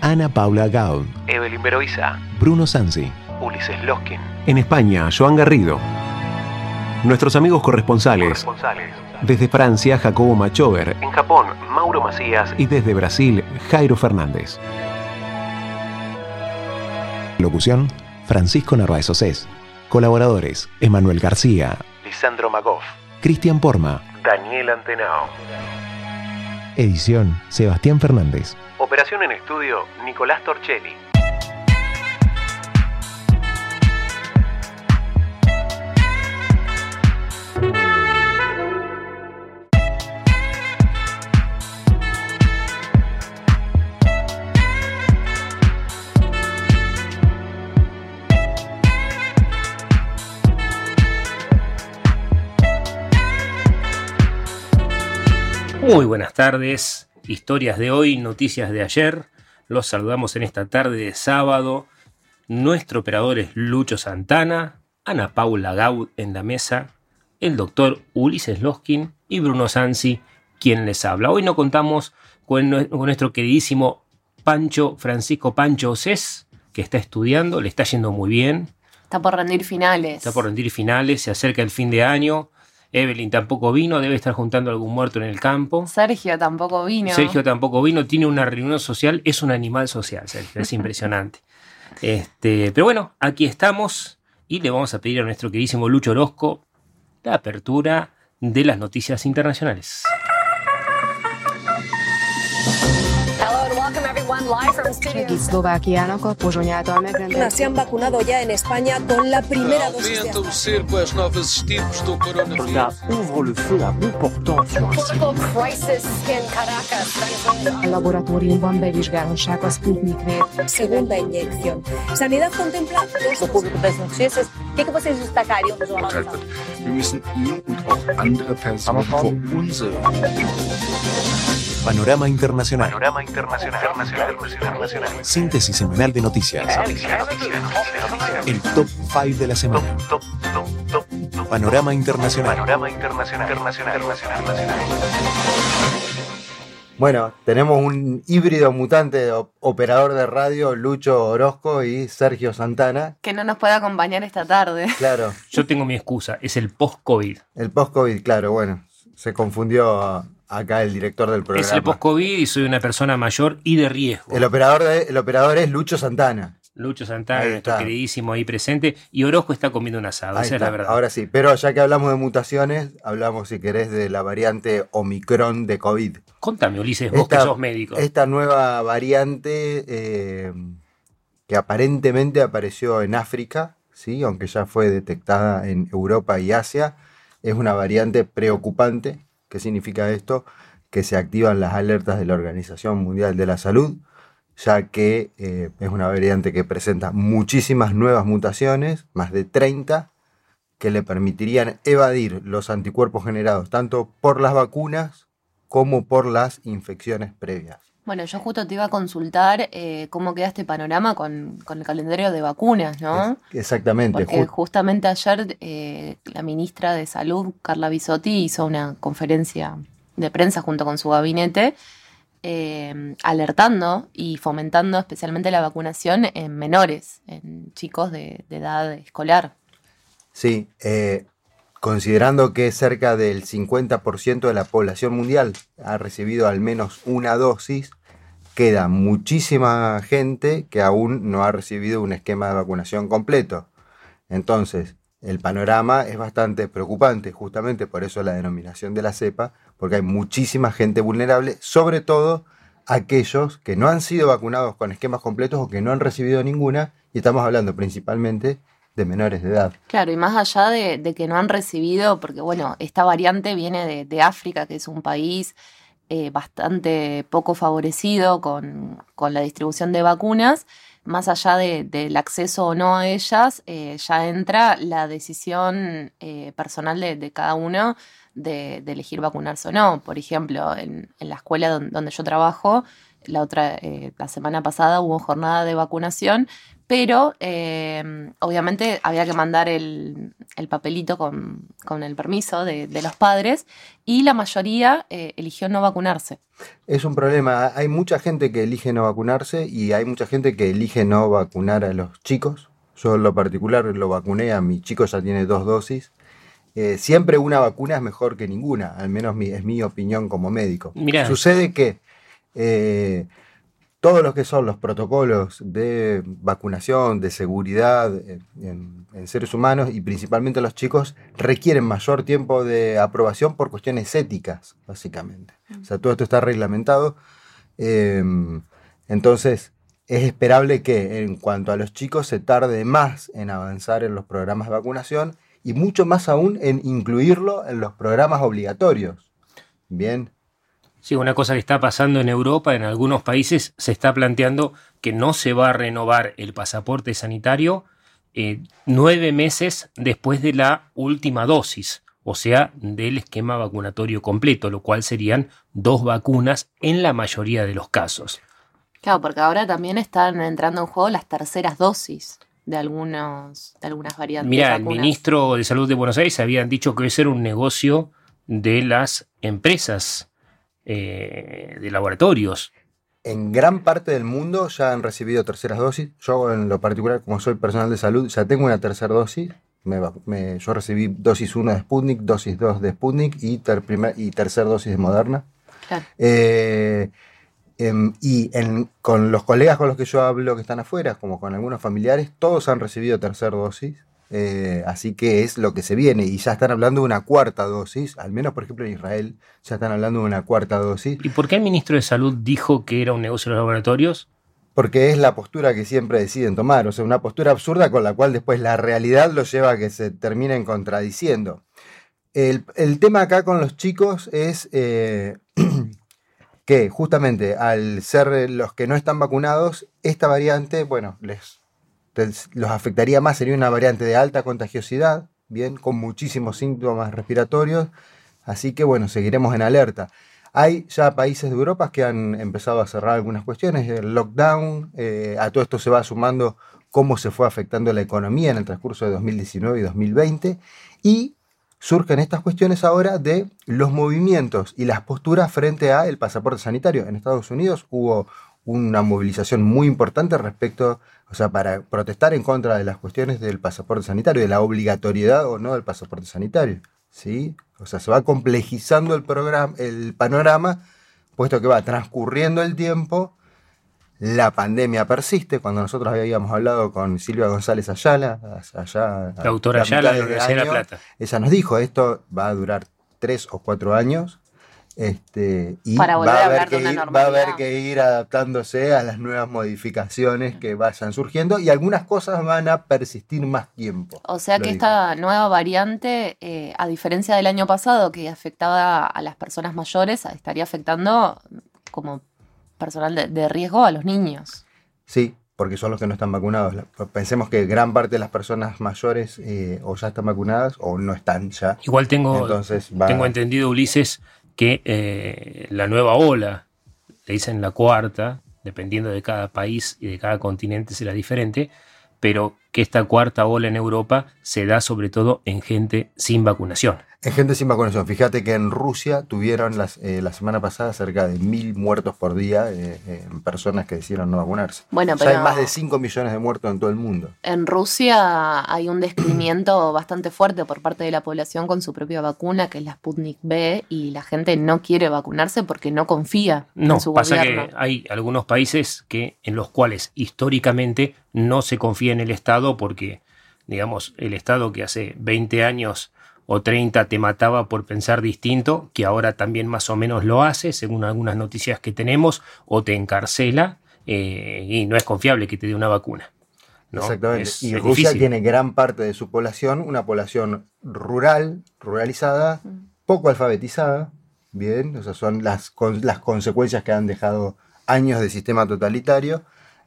Ana Paula Gaud, Evelyn Beroiza, Bruno Sansi. Ulises Loskin, En España, Joan Garrido. Nuestros amigos corresponsales. corresponsales. Desde Francia, Jacobo Machover. En Japón, Mauro Macías Y desde Brasil, Jairo Fernández. Locución, Francisco Narváez Océs. Colaboradores, Emanuel García, Lisandro Magoff, Cristian Porma. Daniel Antenao. Edición, Sebastián Fernández. Operación en estudio, Nicolás Torchelli. Muy buenas tardes, historias de hoy, noticias de ayer. Los saludamos en esta tarde de sábado. Nuestro operador es Lucho Santana, Ana Paula Gaud en la mesa, el doctor Ulises Loskin y Bruno Sansi, quien les habla. Hoy no contamos con, nue- con nuestro queridísimo Pancho, Francisco Pancho Océs, que está estudiando, le está yendo muy bien, Está por rendir finales. Está por rendir finales, se acerca el fin de año. Evelyn tampoco vino, debe estar juntando algún muerto en el campo. Sergio tampoco vino. Sergio tampoco vino, tiene una reunión social, es un animal social, Sergio, es impresionante. Este, pero bueno, aquí estamos y le vamos a pedir a nuestro queridísimo Lucho Orozco la apertura de las noticias internacionales. Megrendelt Se han vacunado ya en España con la primera dosis de a laboratóriumban bevizsgálhassák a Sputnik V. Segunda inyección. Sanidad contempla dos. O que, que vocês destacariam do Jornal. Wir müssen ihn und auch andere Personen vor unsere Panorama Internacional. Panorama internacional. internacional. Síntesis semanal de noticias. El top 5 de la semana. Top, top, top, top. Panorama Internacional. Panorama internacional. Internacional. Internacional. Bueno, tenemos un híbrido mutante o- operador de radio, Lucho Orozco y Sergio Santana. Que no nos puede acompañar esta tarde. Claro, Yo tengo mi excusa, es el post-COVID. el post-COVID, claro, bueno, se confundió a- acá el director del programa. Es el post-COVID y soy una persona mayor y de riesgo. el, operador de- el operador es Lucho Santana. Lucho Santana, Ahí nuestro está. queridísimo ahí presente, y Orozco está comiendo un asado, Ahí esa es la verdad. Ahora sí, pero ya que hablamos de mutaciones, hablamos, si querés, de la variante Omicron de COVID. Contame, Ulises, vos que sos médico. Esta nueva variante eh, que aparentemente apareció en África, ¿sí? aunque ya fue detectada en Europa y Asia, es una variante preocupante. ¿Qué significa esto? Que se activan las alertas de la Organización Mundial de la Salud, ya que eh, es una variante que presenta muchísimas nuevas mutaciones, más de 30, que le permitirían evadir los anticuerpos generados tanto por las vacunas como por las infecciones previas. Bueno, yo justo te iba a consultar eh, cómo queda este panorama con, con el calendario de vacunas, ¿no? Exactamente. Porque ju- justamente ayer eh, la ministra de Salud, Carla Bisotti, hizo una conferencia de prensa junto con su gabinete, eh, alertando y fomentando especialmente la vacunación en menores, en chicos de, de edad escolar. Sí, eh, considerando que cerca del 50% de la población mundial ha recibido al menos una dosis, queda muchísima gente que aún no ha recibido un esquema de vacunación completo. Entonces, el panorama es bastante preocupante, justamente por eso la denominación de la cepa, porque hay muchísima gente vulnerable, sobre todo aquellos que no han sido vacunados con esquemas completos o que no han recibido ninguna, y estamos hablando principalmente de menores de edad. Claro, y más allá de, que no han recibido, porque bueno, esta variante viene de, de África, que es un país eh, bastante poco favorecido con, con la distribución de vacunas, más allá de- del acceso o no a ellas, eh, ya entra la decisión eh, personal de, cada uno de, elegir vacunarse o no. Por ejemplo, en, en la escuela don- donde, yo trabajo, la otra, eh, la semana pasada hubo jornada de vacunación, pero eh, obviamente había que mandar el, el papelito con, con el permiso de, de los padres y la mayoría eh, eligió no vacunarse. Es un problema. Hay mucha gente que elige no vacunarse y hay mucha gente que elige no vacunar a los chicos. Yo en lo particular lo vacuné a mi chico, ya tiene dos dosis. Eh, siempre una vacuna es mejor que ninguna, al menos mi- es mi opinión como médico. Mirá. Sucede que eh, todos los que son los protocolos de vacunación, de seguridad eh, en, en seres humanos y principalmente los chicos requieren mayor tiempo de aprobación por cuestiones éticas, básicamente. O sea, todo esto está reglamentado. eh, entonces, es esperable que en cuanto a los chicos se tarde más en avanzar en los programas de vacunación y mucho más aún en incluirlo en los programas obligatorios. Bien. Sí, una cosa que está pasando en Europa, en algunos países, se está planteando que no se va a renovar el pasaporte sanitario eh, nueve meses después de la última dosis, o sea, del esquema vacunatorio completo, lo cual serían dos vacunas en la mayoría de los casos. Claro, porque ahora también están entrando en juego las terceras dosis de, algunos, de algunas variantes. Mira, el ministro de Salud de Buenos Aires habían dicho que debe ser un negocio de las empresas eh, de laboratorios. En gran parte del mundo ya han recibido terceras dosis. Yo en lo particular, como soy personal de salud, ya tengo una tercera dosis. Me vac- me- yo recibí dosis 1 de Sputnik, dosis 2 de Sputnik y, ter, primer, y tercera dosis de Moderna. Claro. Eh, em, y en- con los colegas con los que yo hablo que están afuera, como con algunos familiares, todos han recibido tercera dosis. Eh, así que es lo que se viene. Y ya están hablando de una cuarta dosis. Al menos, por ejemplo, en Israel ya están hablando de una cuarta dosis. ¿Y por qué el ministro de Salud dijo que era un negocio de los laboratorios? Porque es la postura que siempre deciden tomar, o sea, una postura absurda con la cual después la realidad los lleva a que se terminen contradiciendo. El, el tema acá con los chicos es eh, que justamente al ser los que no están vacunados, esta variante, bueno, les, les- los afectaría más, sería una variante de alta contagiosidad, bien, con muchísimos síntomas respiratorios, así que bueno, seguiremos en alerta. Hay ya países de Europa que han empezado a cerrar algunas cuestiones, el lockdown, eh, a todo esto se va sumando cómo se fue afectando la economía en el transcurso de 2019 y 2020, y surgen estas cuestiones ahora de los movimientos y las posturas frente a el pasaporte sanitario. En Estados Unidos hubo una movilización muy importante respecto, o sea, para protestar en contra de las cuestiones del pasaporte sanitario, de la obligatoriedad o no del pasaporte sanitario. ¿sí? O sea, se va complejizando el, programa, el panorama, puesto que va transcurriendo el tiempo, la pandemia persiste. Cuando nosotros habíamos hablado con Silvia González Ayala, allá... La autora Ayala de la mitad Universidad de La año, Plata. ella nos dijo, esto va a durar tres o cuatro años. Este, y Para volver va, a a haber de que una ir, va a haber que ir adaptándose a las nuevas modificaciones que vayan surgiendo y algunas cosas van a persistir más tiempo. O sea que esta nueva variante, eh, a diferencia del año pasado que afectaba a las personas mayores, estaría afectando como personal de, de riesgo a los niños. Sí, porque son los que no están vacunados. Pensemos que gran parte de las personas mayores eh, o ya están vacunadas o no están ya. Igual tengo, Entonces va- tengo entendido, Ulises, que eh, la nueva ola, le dicen la cuarta, dependiendo de cada país y de cada continente será diferente, pero que esta cuarta ola en Europa se da sobre todo en gente sin vacunación. En gente sin vacunación. Fíjate que en Rusia tuvieron las, eh, la semana pasada cerca de mil muertos por día eh, eh, en personas que decidieron no vacunarse. Bueno, O sea, hay pero- más de 5 millones de muertos en todo el mundo. En Rusia hay un descrimiento bastante fuerte por parte de la población con su propia vacuna, que es la Sputnik B, y la gente no quiere vacunarse porque no confía No, en su pasa gobierno. que hay algunos países que, en los cuales históricamente no se confía en el Estado porque, digamos, el Estado que hace 20 años o 30 te mataba por pensar distinto, que ahora también más o menos lo hace, según algunas noticias que tenemos, o te encarcela eh, y no es confiable que te dé una vacuna. ¿no? Exactamente. Es- y es Rusia difícil. tiene gran parte de su población, una población rural, ruralizada, poco alfabetizada, bien, o sea, son las, con- las consecuencias que han dejado años de sistema totalitario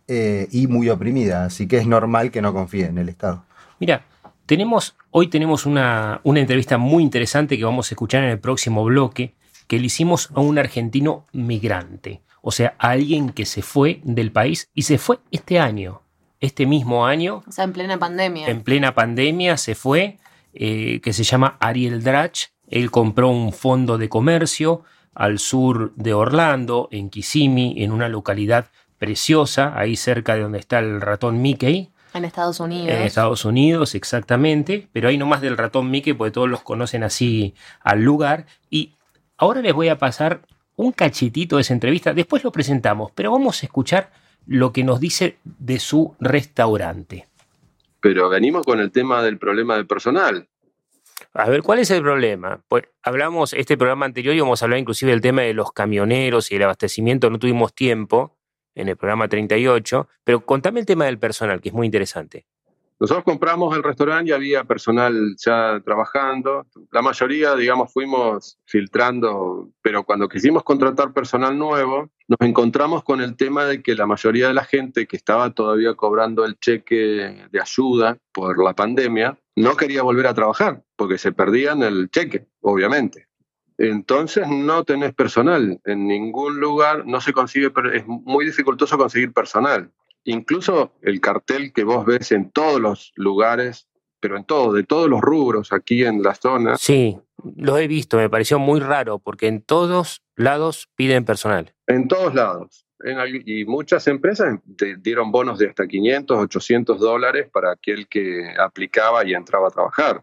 eh, y muy oprimida, así que es normal que no confíe en el Estado. Mira, tenemos, hoy tenemos una, una entrevista muy interesante que vamos a escuchar en el próximo bloque, que le hicimos a un argentino migrante, o sea, a alguien que se fue del país y se fue este año, este mismo año, O sea, en plena pandemia. en plena pandemia, se fue, eh, que se llama Ariel Drach. Él compró un fondo de comercio al sur de Orlando, en Kissimmee, en una localidad preciosa, ahí cerca de donde está el ratón Mickey. En Estados Unidos. En Estados Unidos, exactamente, pero ahí nomás del ratón Mickey, porque todos los conocen así al lugar. Y ahora les voy a pasar un cachetito de esa entrevista, después lo presentamos, pero vamos a escuchar lo que nos dice de su restaurante. Pero venimos con el tema del problema de personal. A ver, ¿cuál es el problema? Pues hablamos, este programa anterior íbamos a hablar inclusive del tema de los camioneros y el abastecimiento, no tuvimos tiempo en el programa 38, pero contame el tema del personal, que es muy interesante. Nosotros compramos el restaurante y había personal ya trabajando. La mayoría, digamos, fuimos filtrando, pero cuando quisimos contratar personal nuevo, nos encontramos con el tema de que la mayoría de la gente que estaba todavía cobrando el cheque de ayuda por la pandemia no quería volver a trabajar porque se perdían el cheque, obviamente. Entonces no tenés personal en ningún lugar, no se consigue, es muy dificultoso conseguir personal. Incluso el cartel que vos ves en todos los lugares, pero en todo, de todos los rubros aquí en la zona, Sí, lo he visto, me pareció muy raro, porque en todos lados piden personal. en todos lados. En y muchas empresas te dieron bonos de hasta 500, 800 dólares para aquel que aplicaba y entraba a trabajar.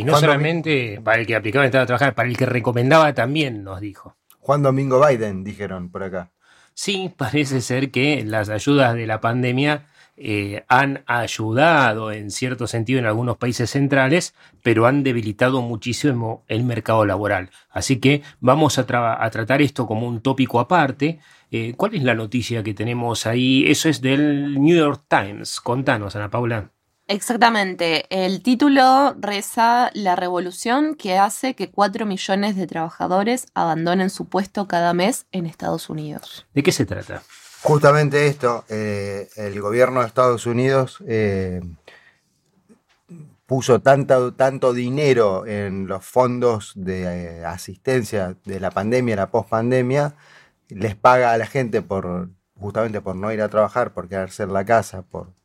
Y no solamente para el que aplicaba y entraba a trabajar, para el que recomendaba también, nos dijo. Juan Domingo Biden, dijeron por acá. Sí, parece ser que las ayudas de la pandemia eh, han ayudado en cierto sentido en algunos países centrales, pero han debilitado muchísimo el mercado laboral. Así que vamos a, tra- a tratar esto como un tópico aparte. Eh, ¿Cuál es la noticia que tenemos ahí? Eso es del New York Times. Contanos, Ana Paula. Exactamente. El título reza La revolución que hace que 4 millones de trabajadores abandonen su puesto cada mes en Estados Unidos. ¿De qué se trata? Justamente esto, eh, el gobierno de Estados Unidos eh, puso tanto, tanto dinero en los fondos de eh, asistencia de la pandemia, la pospandemia, les paga a la gente por justamente por no ir a trabajar, por quedarse en la casa, por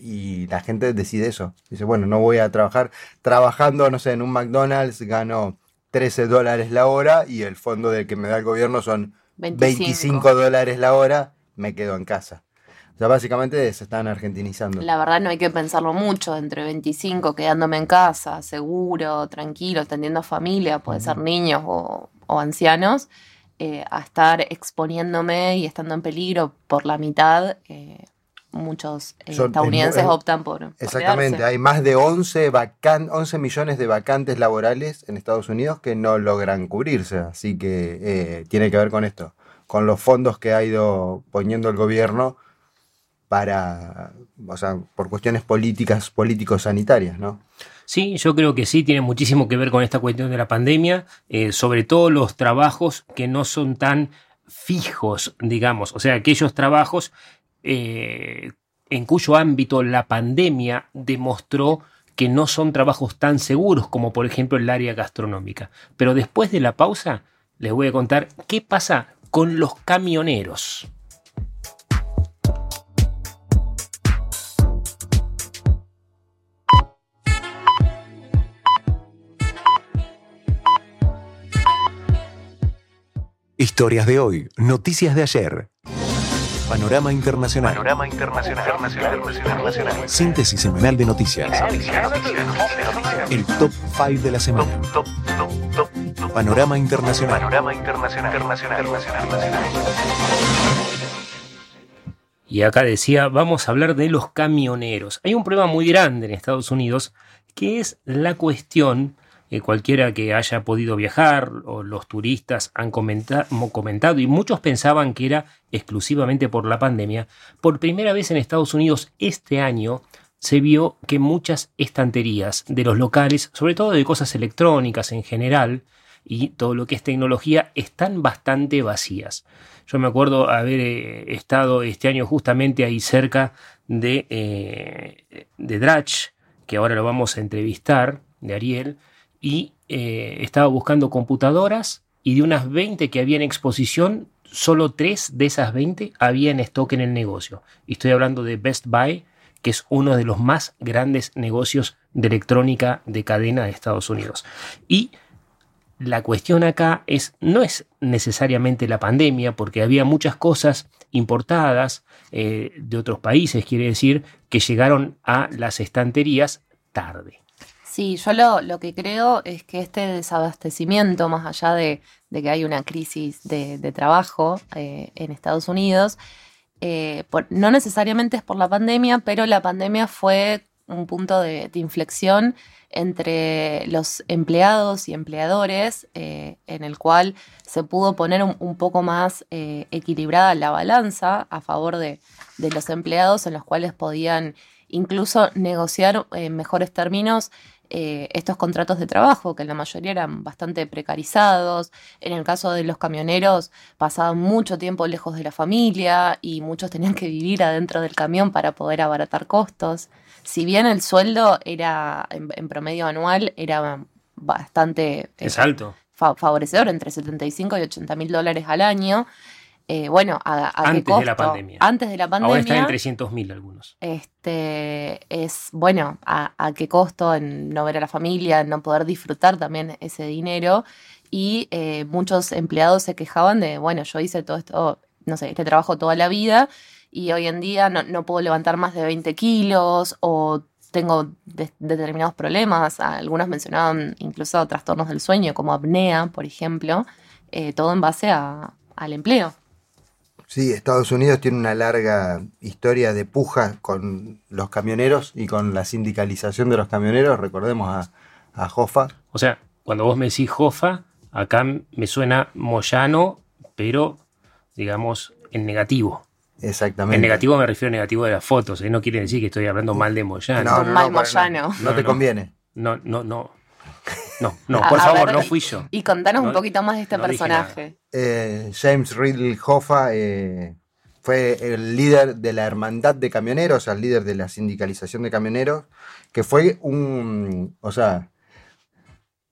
y la gente decide eso. Dice, bueno, no voy a trabajar. Trabajando, no sé, en un McDonald's gano 13 dólares la hora y el fondo del que me da el gobierno son 25. 25 dólares la hora, me quedo en casa. O sea, básicamente se están argentinizando. La verdad no hay que pensarlo mucho, entre 25 quedándome en casa, seguro, tranquilo, atendiendo a familia, puede ser niños o, o ancianos, eh, a estar exponiéndome y estando en peligro por la mitad. eh, muchos eh, Son- estadounidenses es mu- es- optan por, Exactamente, hay más de 11, vacan 11 millones de vacantes laborales en Estados Unidos que no logran cubrirse, así que eh, tiene que ver con esto, con los fondos que ha ido poniendo el gobierno para, o sea, por cuestiones políticas, políticos-sanitarias, ¿no? Sí, yo creo que sí, tiene muchísimo que ver con esta cuestión de la pandemia, eh, sobre todo los trabajos que no son tan fijos, digamos, o sea, aquellos trabajos eh, en cuyo ámbito la pandemia demostró que no son trabajos tan seguros como por ejemplo el área gastronómica. Pero después de la pausa les voy a contar qué pasa con los camioneros. Historias de hoy, noticias de ayer. Panorama Internacional. Panorama Internacional. Internacional. Internacional. Síntesis semanal de noticias. El top 5 de la semana. Top, top, top, top. Panorama Internacional. Panorama Internacional. Internacional. Internacional. Y acá decía, vamos a hablar de los camioneros. Hay un problema muy grande en Estados Unidos que es la cuestión, eh, cualquiera que haya podido viajar o los turistas han comentado y muchos pensaban que era exclusivamente por la pandemia. Por primera vez en Estados Unidos este año se vio que muchas estanterías de los locales, sobre todo de cosas electrónicas en general, y todo lo que es tecnología, están bastante vacías. Yo me acuerdo haber eh, estado este año justamente ahí cerca de, eh, de Drach, que ahora lo vamos a entrevistar, de Ariel, y eh, estaba buscando computadoras y de unas 20 que había en exposición, solo 3 de esas 20 había en stock en el negocio. Y estoy hablando de Best Buy, que es uno de los más grandes negocios de electrónica de cadena de Estados Unidos. Y la cuestión acá es, no es necesariamente la pandemia, porque había muchas cosas importadas eh, de otros países, quiere decir, que llegaron a las estanterías tarde. Sí, yo lo, lo que creo es que este desabastecimiento, más allá de, de que hay una crisis de, de trabajo eh, en Estados Unidos, eh, por- no necesariamente es por la pandemia, pero la pandemia fue un punto de, inflexión entre los empleados y empleadores, eh, en el cual se pudo poner un, poco más equilibrada la balanza a favor de, de los empleados, en los cuales podían incluso negociar en mejores términos eh, estos contratos de trabajo, que en la mayoría eran bastante precarizados. En el caso de los camioneros, pasaban mucho tiempo lejos de la familia y muchos tenían que vivir adentro del camión para poder abaratar costos. Si bien el sueldo era, en, en promedio anual, era bastante eh, Es alto. fa- favorecedor, entre 75 y 80 mil dólares al año. Eh, bueno, a, a qué Antes de la costo? pandemia. Antes de la pandemia. Ahora están en 300 mil algunos. Este es bueno, a, a qué costo en no ver a la familia, en no poder disfrutar también ese dinero. Y eh, muchos empleados se quejaban de, bueno, yo hice todo esto, no sé, este trabajo toda la vida y hoy en día no, no puedo levantar más de 20 kilos o tengo de- determinados problemas. Algunos mencionaban incluso trastornos del sueño, como apnea, por ejemplo, eh, todo en base a- al empleo. Sí, Estados Unidos tiene una larga historia de puja con los camioneros y con la sindicalización de los camioneros. Recordemos a, a Hoffa. O sea, cuando vos me decís Jofa, acá me suena Moyano, pero digamos en negativo. Exactamente. En negativo me refiero a negativo de las fotos, ¿eh? no quiere decir que estoy hablando mal de Moyano. No, no, mal no. Moyano. No te conviene. No, no, no. No, no, por a favor, ver, no fui yo. Y contanos No- un poquito más de este no personaje. Eh, James Ridley Hoffa eh, fue el líder de la hermandad de camioneros, el líder de la sindicalización de camioneros, que fue un, o sea,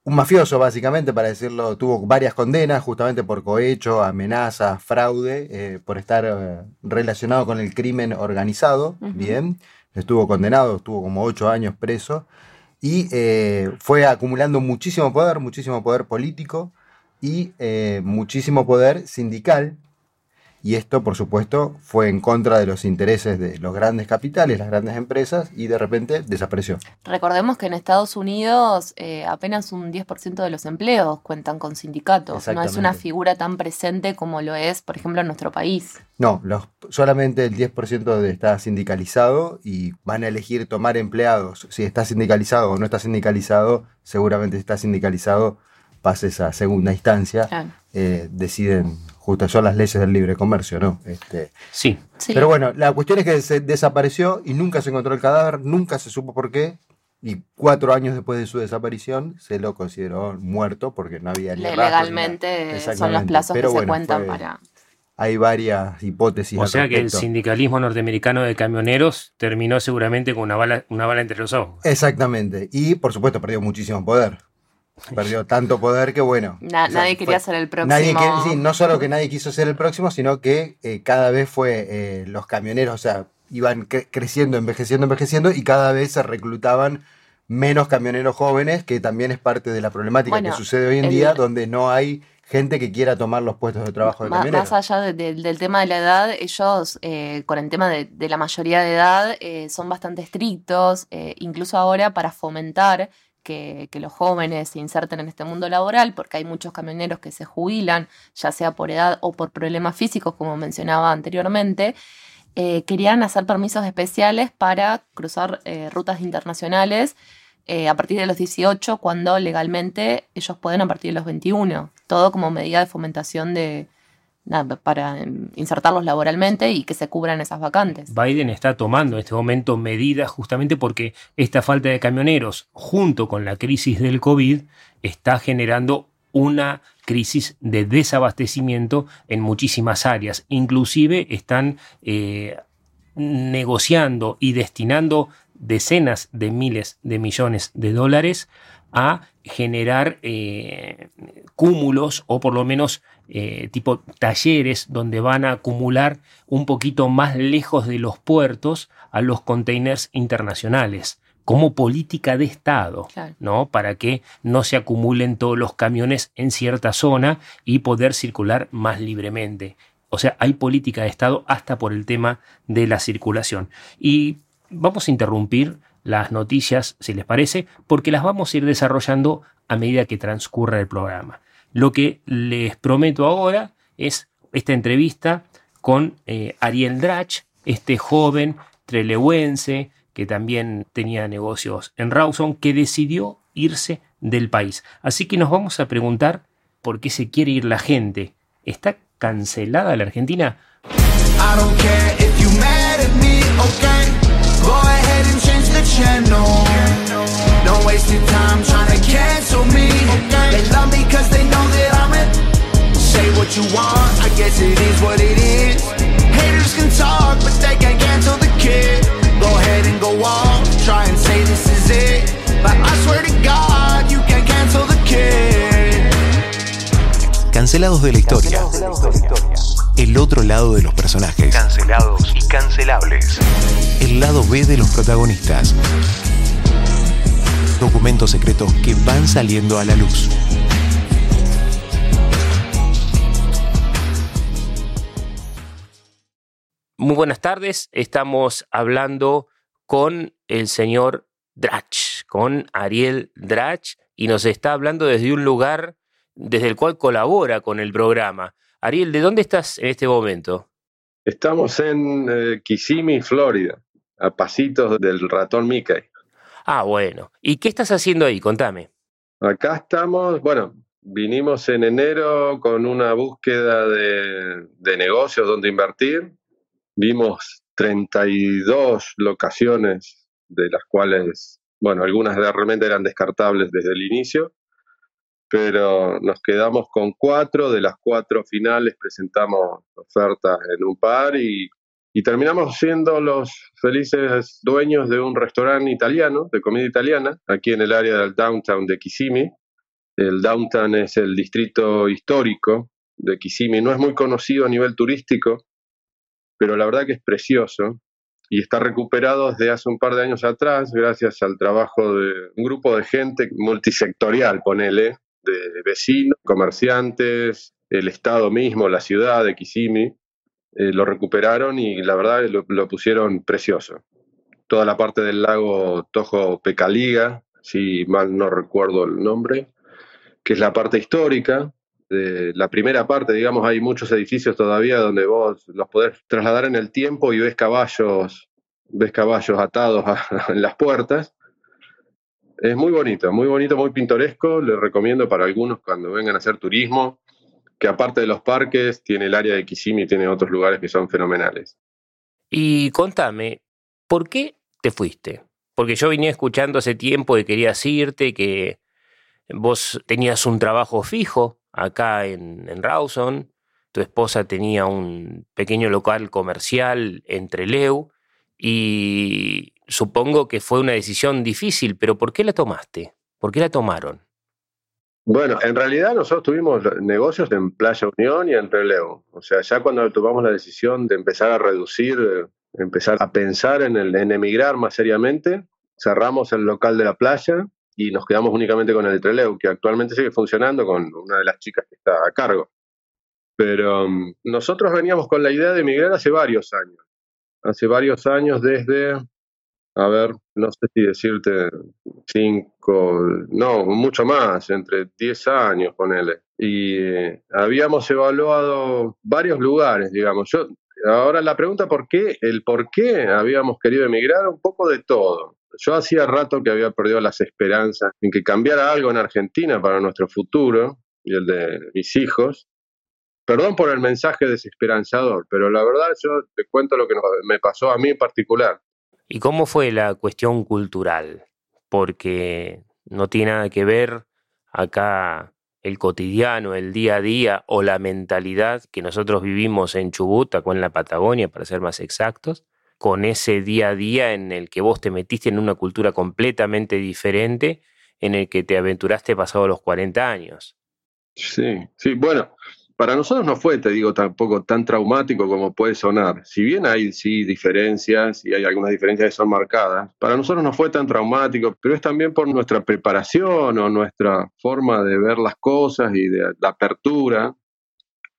un mafioso básicamente, para decirlo, tuvo varias condenas justamente por cohecho, amenaza, fraude, eh, por estar eh, relacionado con el crimen organizado, bien, estuvo condenado, estuvo como ocho años preso y eh, fue acumulando muchísimo poder, muchísimo poder político y eh, muchísimo poder sindical. Y esto, por supuesto, fue en contra de los intereses de los grandes capitales, las grandes empresas, y de repente desapareció. Recordemos que en Estados Unidos eh, apenas un 10% de los empleos cuentan con sindicatos. No es una figura tan presente como lo es, por ejemplo, en nuestro país. No, los, solamente el 10% de- está sindicalizado y van a elegir tomar empleados. Si está sindicalizado o no está sindicalizado, seguramente si está sindicalizado, pases a segunda instancia. Claro. Eh, deciden, justo son las leyes del libre comercio, ¿no? Este, Sí, Sí. Pero bueno, la cuestión es que se desapareció y nunca se encontró el cadáver, nunca se supo por qué. Y cuatro años después de su desaparición se lo consideró muerto porque no había ni legalmente son los plazos Pero que se cuentan fue- para. Hay varias hipótesis. o al sea que el sindicalismo norteamericano de camioneros terminó seguramente con una bala, una bala entre los ojos. Exactamente. Y por supuesto perdió muchísimo poder. Perdió tanto poder que bueno. Na- o sea, nadie quería fue- ser el próximo. Nadie que- sí, no solo que nadie quiso ser el próximo, sino que eh, cada vez fue eh, los camioneros, o sea, iban cre- creciendo, envejeciendo, envejeciendo y cada vez se reclutaban menos camioneros jóvenes, que también es parte de la problemática Bueno, que sucede hoy en el- día, donde no hay gente que quiera tomar los puestos de trabajo de Ma- camioneros. Más allá de- de- del tema de la edad, ellos eh, con el tema de, de la mayoría de edad eh, son bastante estrictos, eh, incluso ahora para fomentar que, los jóvenes se inserten en este mundo laboral, porque hay muchos camioneros que se jubilan, ya sea por edad o por problemas físicos, como mencionaba anteriormente. eh, querían hacer permisos especiales para cruzar eh, rutas internacionales eh, a partir de los 18, cuando legalmente ellos pueden a partir de los 21. Todo como medida de fomentación de, para em, insertarlos laboralmente y que se cubran esas vacantes. Biden está tomando en este momento medidas justamente porque esta falta de camioneros, junto con la crisis del COVID, está generando una crisis de desabastecimiento en muchísimas áreas. Inclusive están eh, negociando y destinando decenas de miles de millones de dólares a generar eh, cúmulos o por lo menos eh, tipo talleres donde van a acumular un poquito más lejos de los puertos a los containers internacionales como política de Estado, ¿no? Para que no se acumulen todos los camiones en cierta zona y poder circular más libremente. O sea, hay política de Estado hasta por el tema de la circulación. Y vamos a interrumpir las noticias, si les parece, porque las vamos a ir desarrollando a medida que transcurra el programa. Lo que les prometo ahora es esta entrevista con eh, Ariel Drach, este joven trelewense que también tenía negocios en Rawson, que decidió irse del país. Así que nos vamos a preguntar por qué se quiere ir la gente. ¿Está cancelada la Argentina? ahead and change the channel. Don't waste your time trying to cancel me. They love me cause they know that I'm it Say what you want, I guess it is what it is. Haters can talk, but they can't cancel the kid. Go ahead and go on, try and say this is it. But I swear to God, you can't cancel the kid. Cancelados de la historia. Cancelados de la historia. El otro lado de los personajes. Cancelados y cancelables. El lado B de los protagonistas. Documentos secretos que van saliendo a la luz. Muy buenas tardes, estamos hablando con el señor Drach, con Ariel Drach, y nos está hablando desde un lugar desde el cual colabora con el programa. Ariel, ¿de dónde estás en este momento? Estamos en eh, Kissimmee, Florida, a pasitos del ratón Mickey. Ah, bueno. ¿Y qué estás haciendo ahí? Contame. Acá estamos, bueno, vinimos en enero con una búsqueda de, de negocios donde invertir. Vimos 32 locaciones, de las cuales, bueno, algunas realmente eran descartables desde el inicio pero nos quedamos con cuatro, de las cuatro finales presentamos ofertas en un par y, terminamos siendo los felices dueños de un restaurante italiano, de comida italiana, aquí en el área del downtown de Kissimmee. El downtown es el distrito histórico de Kissimmee, no es muy conocido a nivel turístico, pero la verdad que es precioso y está recuperado desde hace un par de años atrás gracias al trabajo de un grupo de gente multisectorial, ponele, de vecinos, comerciantes, el Estado mismo, la ciudad de Kissimmee, eh, lo recuperaron y la verdad lo, pusieron precioso. Toda la parte del lago Tojo Pecaliga, si mal no recuerdo el nombre, que es la parte histórica. La primera parte, digamos, hay muchos edificios todavía donde vos los podés trasladar en el tiempo y ves caballos, ves caballos atados en las puertas es muy bonito, muy bonito, muy pintoresco. Les recomiendo para algunos cuando vengan a hacer turismo, que aparte de los parques, tiene el área de Kissimmee tiene otros lugares que son fenomenales. Y contame, ¿por qué te fuiste? Porque yo venía escuchando hace tiempo que querías irte, que vos tenías un trabajo fijo acá en, en Rawson, tu esposa tenía un pequeño local comercial entre Leu y supongo que fue una decisión difícil, pero ¿por qué la tomaste? ¿Por qué la tomaron? Bueno, en realidad nosotros tuvimos negocios en Playa Unión y en Relevo. O sea, ya cuando tomamos la decisión de empezar a reducir, empezar a pensar en, el, emigrar más seriamente, cerramos el local de la playa y nos quedamos únicamente con el Trelew, que actualmente sigue funcionando con una de las chicas que está a cargo. Pero um, nosotros veníamos con la idea de emigrar hace varios años. Hace varios años desde a ver, no sé si decirte cinco, no, mucho más, entre 10 años, ponele. Y eh, habíamos evaluado varios lugares, digamos. Yo, ahora la pregunta por qué, el por qué habíamos querido emigrar, un poco de todo. Yo hacía rato que había perdido las esperanzas en que cambiara algo en Argentina para nuestro futuro y el de mis hijos. Perdón por el mensaje desesperanzador, pero la verdad yo te cuento lo que me pasó a mí en particular. ¿Y cómo fue la cuestión cultural? Porque no tiene nada que ver acá el cotidiano, el día a día o la mentalidad que nosotros vivimos en Chubut, o en la Patagonia, para ser más exactos, con ese día a día en el que vos te metiste en una cultura completamente diferente, en el que te aventuraste pasado los 40 años. Sí, sí, bueno, para nosotros no fue, te digo, tampoco tan traumático como puede sonar. Si bien hay sí diferencias y hay algunas diferencias que son marcadas, para nosotros no fue tan traumático, pero es también por nuestra preparación o nuestra forma de ver las cosas y de la apertura.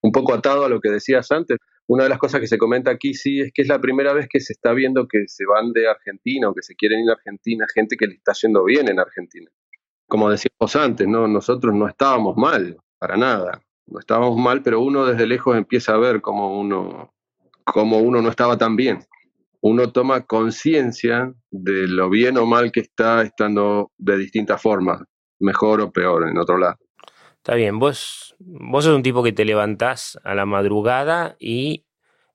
Un poco atado a lo que decías antes, una de las cosas que se comenta aquí sí es que es la primera vez que se está viendo que se van de Argentina o que se quieren ir a Argentina gente que le está yendo bien en Argentina. Como decíamos antes, no, nosotros no estábamos mal, para nada estábamos mal, pero uno desde lejos empieza a ver cómo uno, uno no estaba tan bien. Uno toma conciencia de lo bien o mal que está estando de distintas formas, mejor o peor en otro lado. Está bien, vos, vos sos un tipo que te levantás a la madrugada y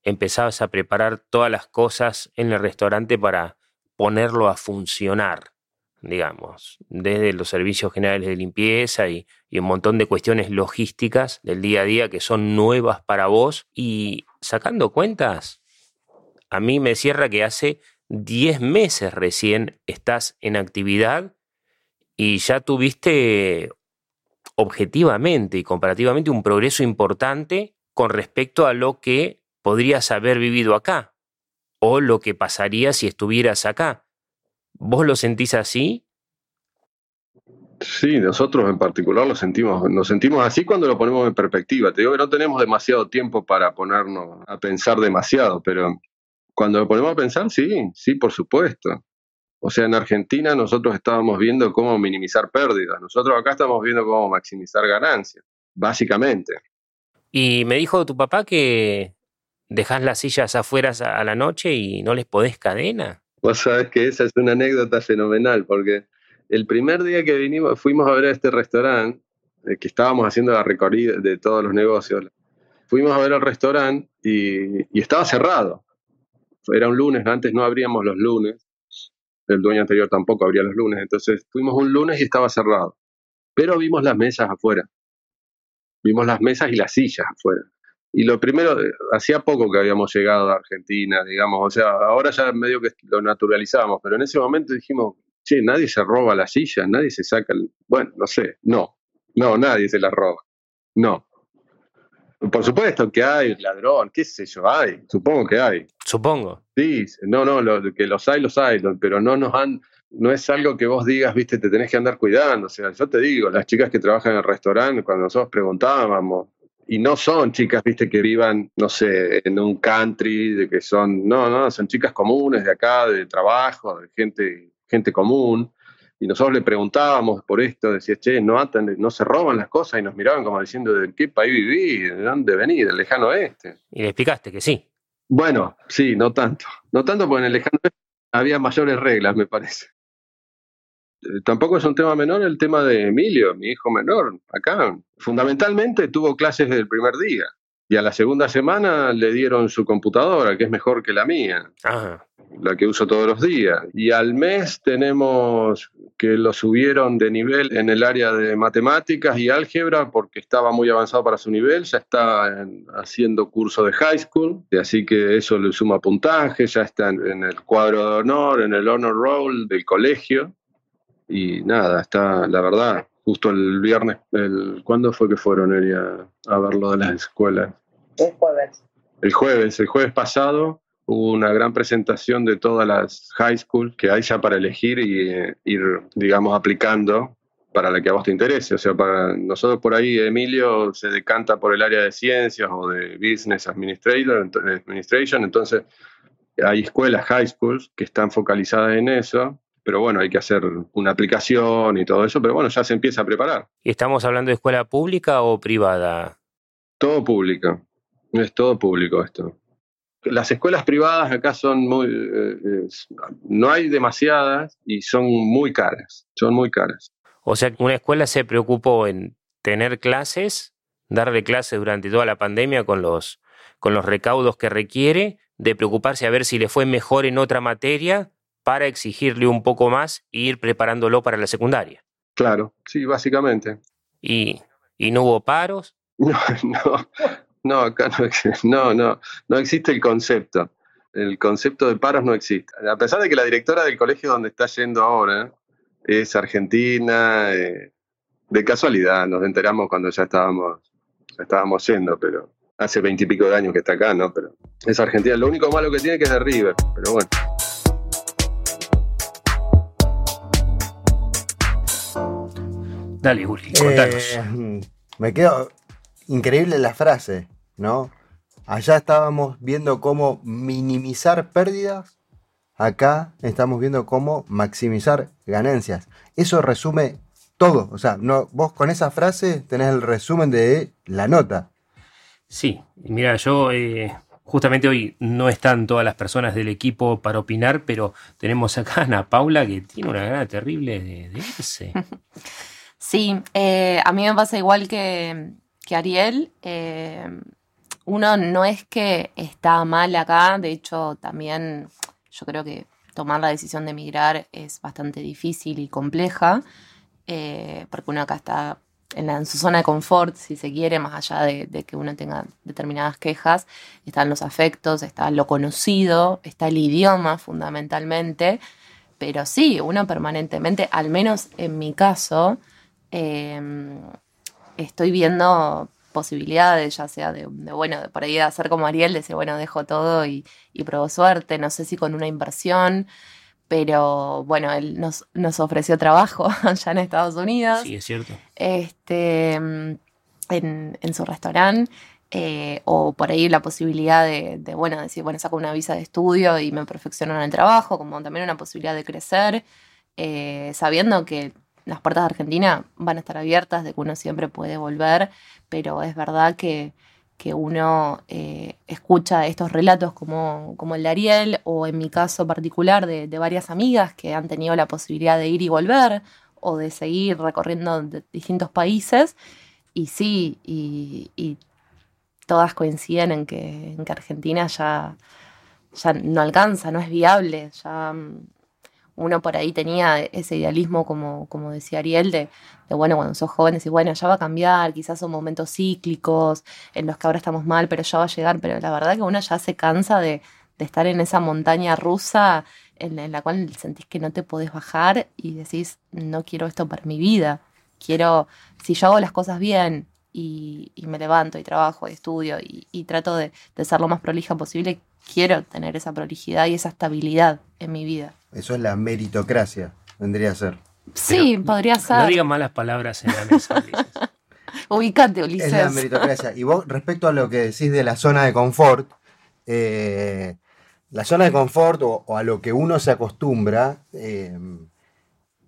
empezabas a preparar todas las cosas en el restaurante para ponerlo a funcionar digamos, desde los servicios generales de limpieza y, un montón de cuestiones logísticas del día a día que son nuevas para vos. Y sacando cuentas, a mí me cierra que hace 10 meses recién estás en actividad y ya tuviste objetivamente y comparativamente un progreso importante con respecto a lo que podrías haber vivido acá o lo que pasaría si estuvieras acá. ¿Vos lo sentís así? Sí, nosotros en particular lo sentimos, nos sentimos así cuando lo ponemos en perspectiva. Te digo que no tenemos demasiado tiempo para ponernos a pensar demasiado, pero cuando lo ponemos a pensar, sí, sí, por supuesto. O sea, en Argentina nosotros estábamos viendo cómo minimizar pérdidas, nosotros acá estamos viendo cómo maximizar ganancias, básicamente. Y me dijo tu papá que dejas las sillas afuera a la noche y no les podés cadena. Vos sabés que esa es una anécdota fenomenal, porque el primer día que vinimos, fuimos a ver a este restaurante, eh, que estábamos haciendo la recorrida de todos los negocios. Fuimos a ver al restaurante y, estaba cerrado. Era un lunes, antes no abríamos los lunes. El dueño anterior tampoco abría los lunes. Entonces fuimos un lunes y estaba cerrado. Pero vimos las mesas afuera. Vimos las mesas y las sillas afuera. Y lo primero, eh, hacía poco que habíamos llegado a Argentina, digamos, o sea, ahora ya medio que lo naturalizamos, pero en ese momento dijimos, che, nadie se roba la silla, nadie se saca, el... bueno, no sé, no, no, nadie se la roba, no. Por supuesto que hay ladrón, qué sé yo, hay, supongo que hay. Supongo. Sí, no, no, lo, que los hay, los hay, pero no nos han, no es algo que vos digas, viste, te tenés que andar cuidando. O sea, yo te digo, las chicas que trabajan en el restaurante, cuando nosotros preguntábamos, y no son chicas, viste, que vivan, no sé, en un country, de que son, no, no, son chicas comunes de acá, de trabajo, de gente, gente común. Y nosotros le preguntábamos por esto, decía, che, no atan, no se roban las cosas, y nos miraban como diciendo, ¿de qué país viví? ¿De dónde venís? ¿Del lejano oeste? Y le explicaste que sí. Bueno, sí, no tanto. No tanto porque en el lejano oeste había mayores reglas, me parece. Tampoco es un tema menor el tema de Emilio, mi hijo menor, acá. Fundamentalmente tuvo clases desde el primer día y a la segunda semana le dieron su computadora, que es mejor que la mía, la que uso todos los días. Y al mes tenemos que lo subieron de nivel en el área de matemáticas y álgebra porque estaba muy avanzado para su nivel, ya está haciendo curso de high school, y así que eso le suma puntaje, ya está en el cuadro de honor, en el honor roll del colegio. Y nada, está, la verdad, justo el viernes, el, ¿cuándo fue que fueron, Elia, a ver lo de las escuelas? El jueves. El jueves, el jueves pasado hubo una gran presentación de todas las high school que hay ya para elegir y eh, ir, digamos, aplicando para la que a vos te interese. O sea, para nosotros por ahí, Emilio se decanta por el área de ciencias o de business administration, entonces hay escuelas, high schools, que están focalizadas en eso pero bueno, hay que hacer una aplicación y todo eso, pero bueno, ya se empieza a preparar. ¿Y estamos hablando de escuela pública o privada? Todo público, es todo público esto. Las escuelas privadas acá son muy, eh, no hay demasiadas y son muy caras, son muy caras. O sea, una escuela se preocupó en tener clases darle clase durante toda la pandemia con los, con los recaudos que requiere, de preocuparse a ver si le fue mejor en otra materia para exigirle un poco más e ir preparándolo para la secundaria. Claro, sí, básicamente. ¿Y, y no hubo paros? No, no, no, acá no, existe- no, no, no existe el concepto. El concepto de paros no existe. A pesar de que la directora del colegio donde está yendo ahora es argentina, eh, de casualidad, nos enteramos cuando ya estábamos, ya estábamos yendo, pero hace veintipico de años que está acá, ¿no? Pero es argentina. Lo único malo que tiene que es de River, pero bueno. Dale, Uli, contanos. Eh, me quedo increíble la frase, ¿no? Allá estábamos viendo cómo minimizar pérdidas, acá estamos viendo cómo maximizar ganancias. Eso resume todo, o sea, no, vos con esa frase tenés el resumen de la nota. Sí, mira, yo eh, justamente hoy no están todas las personas del equipo para opinar, pero tenemos acá a Ana Paula que tiene una gana terrible de, de irse. Sí, eh, a mí me pasa igual que, que Ariel. eh, uno no es que está mal acá, de hecho también yo creo que tomar la decisión de emigrar es bastante difícil y compleja, eh, porque uno acá está en, la- en su zona de confort, si se quiere, más allá de, de que uno tenga determinadas quejas, están los afectos, está lo conocido, está el idioma fundamentalmente, pero sí, uno permanentemente, al menos en mi caso, eh, estoy viendo posibilidades, ya sea de, de, bueno, de por ahí de hacer como Ariel, decir, bueno, dejo todo y, y pruebo suerte, no sé si con una inversión, pero bueno, él nos, nos ofreció trabajo allá en Estados Unidos, Sí, es cierto. este, en, en su restaurante. eh, o por ahí la posibilidad de, de, bueno, decir, bueno, saco una visa de estudio y me perfecciono en el trabajo, como también una posibilidad de crecer, eh, sabiendo que las puertas de Argentina van a estar abiertas, de que uno siempre puede volver, pero es verdad que, que uno eh, escucha estos relatos como, como el de Ariel, o en mi caso particular de, de, varias amigas que han tenido la posibilidad de ir y volver, o de seguir recorriendo distintos países, y sí, y, todas coinciden en que, en que Argentina ya, ya no alcanza, no es viable, ya uno por ahí tenía ese idealismo, como, como decía Ariel, de, de, bueno, cuando sos joven, decís, bueno, ya va a cambiar, quizás son momentos cíclicos en los que ahora estamos mal, pero ya va a llegar, pero la verdad que uno ya se cansa de, estar en esa montaña rusa en, en, la cual sentís que no te podés bajar y decís, no quiero esto para mi vida, quiero, si yo hago las cosas bien y, y me levanto y trabajo y estudio y, y trato de, de ser lo más prolija posible, quiero tener esa prolijidad y esa estabilidad en mi vida. Eso es la meritocracia, vendría a ser. Sí, Pero podría ser. No digan malas palabras en la mesa, Ubicate, Ulises. Es la meritocracia. Y vos, respecto a lo que decís de la zona de confort, eh, la zona de confort o, o, a lo que uno se acostumbra eh,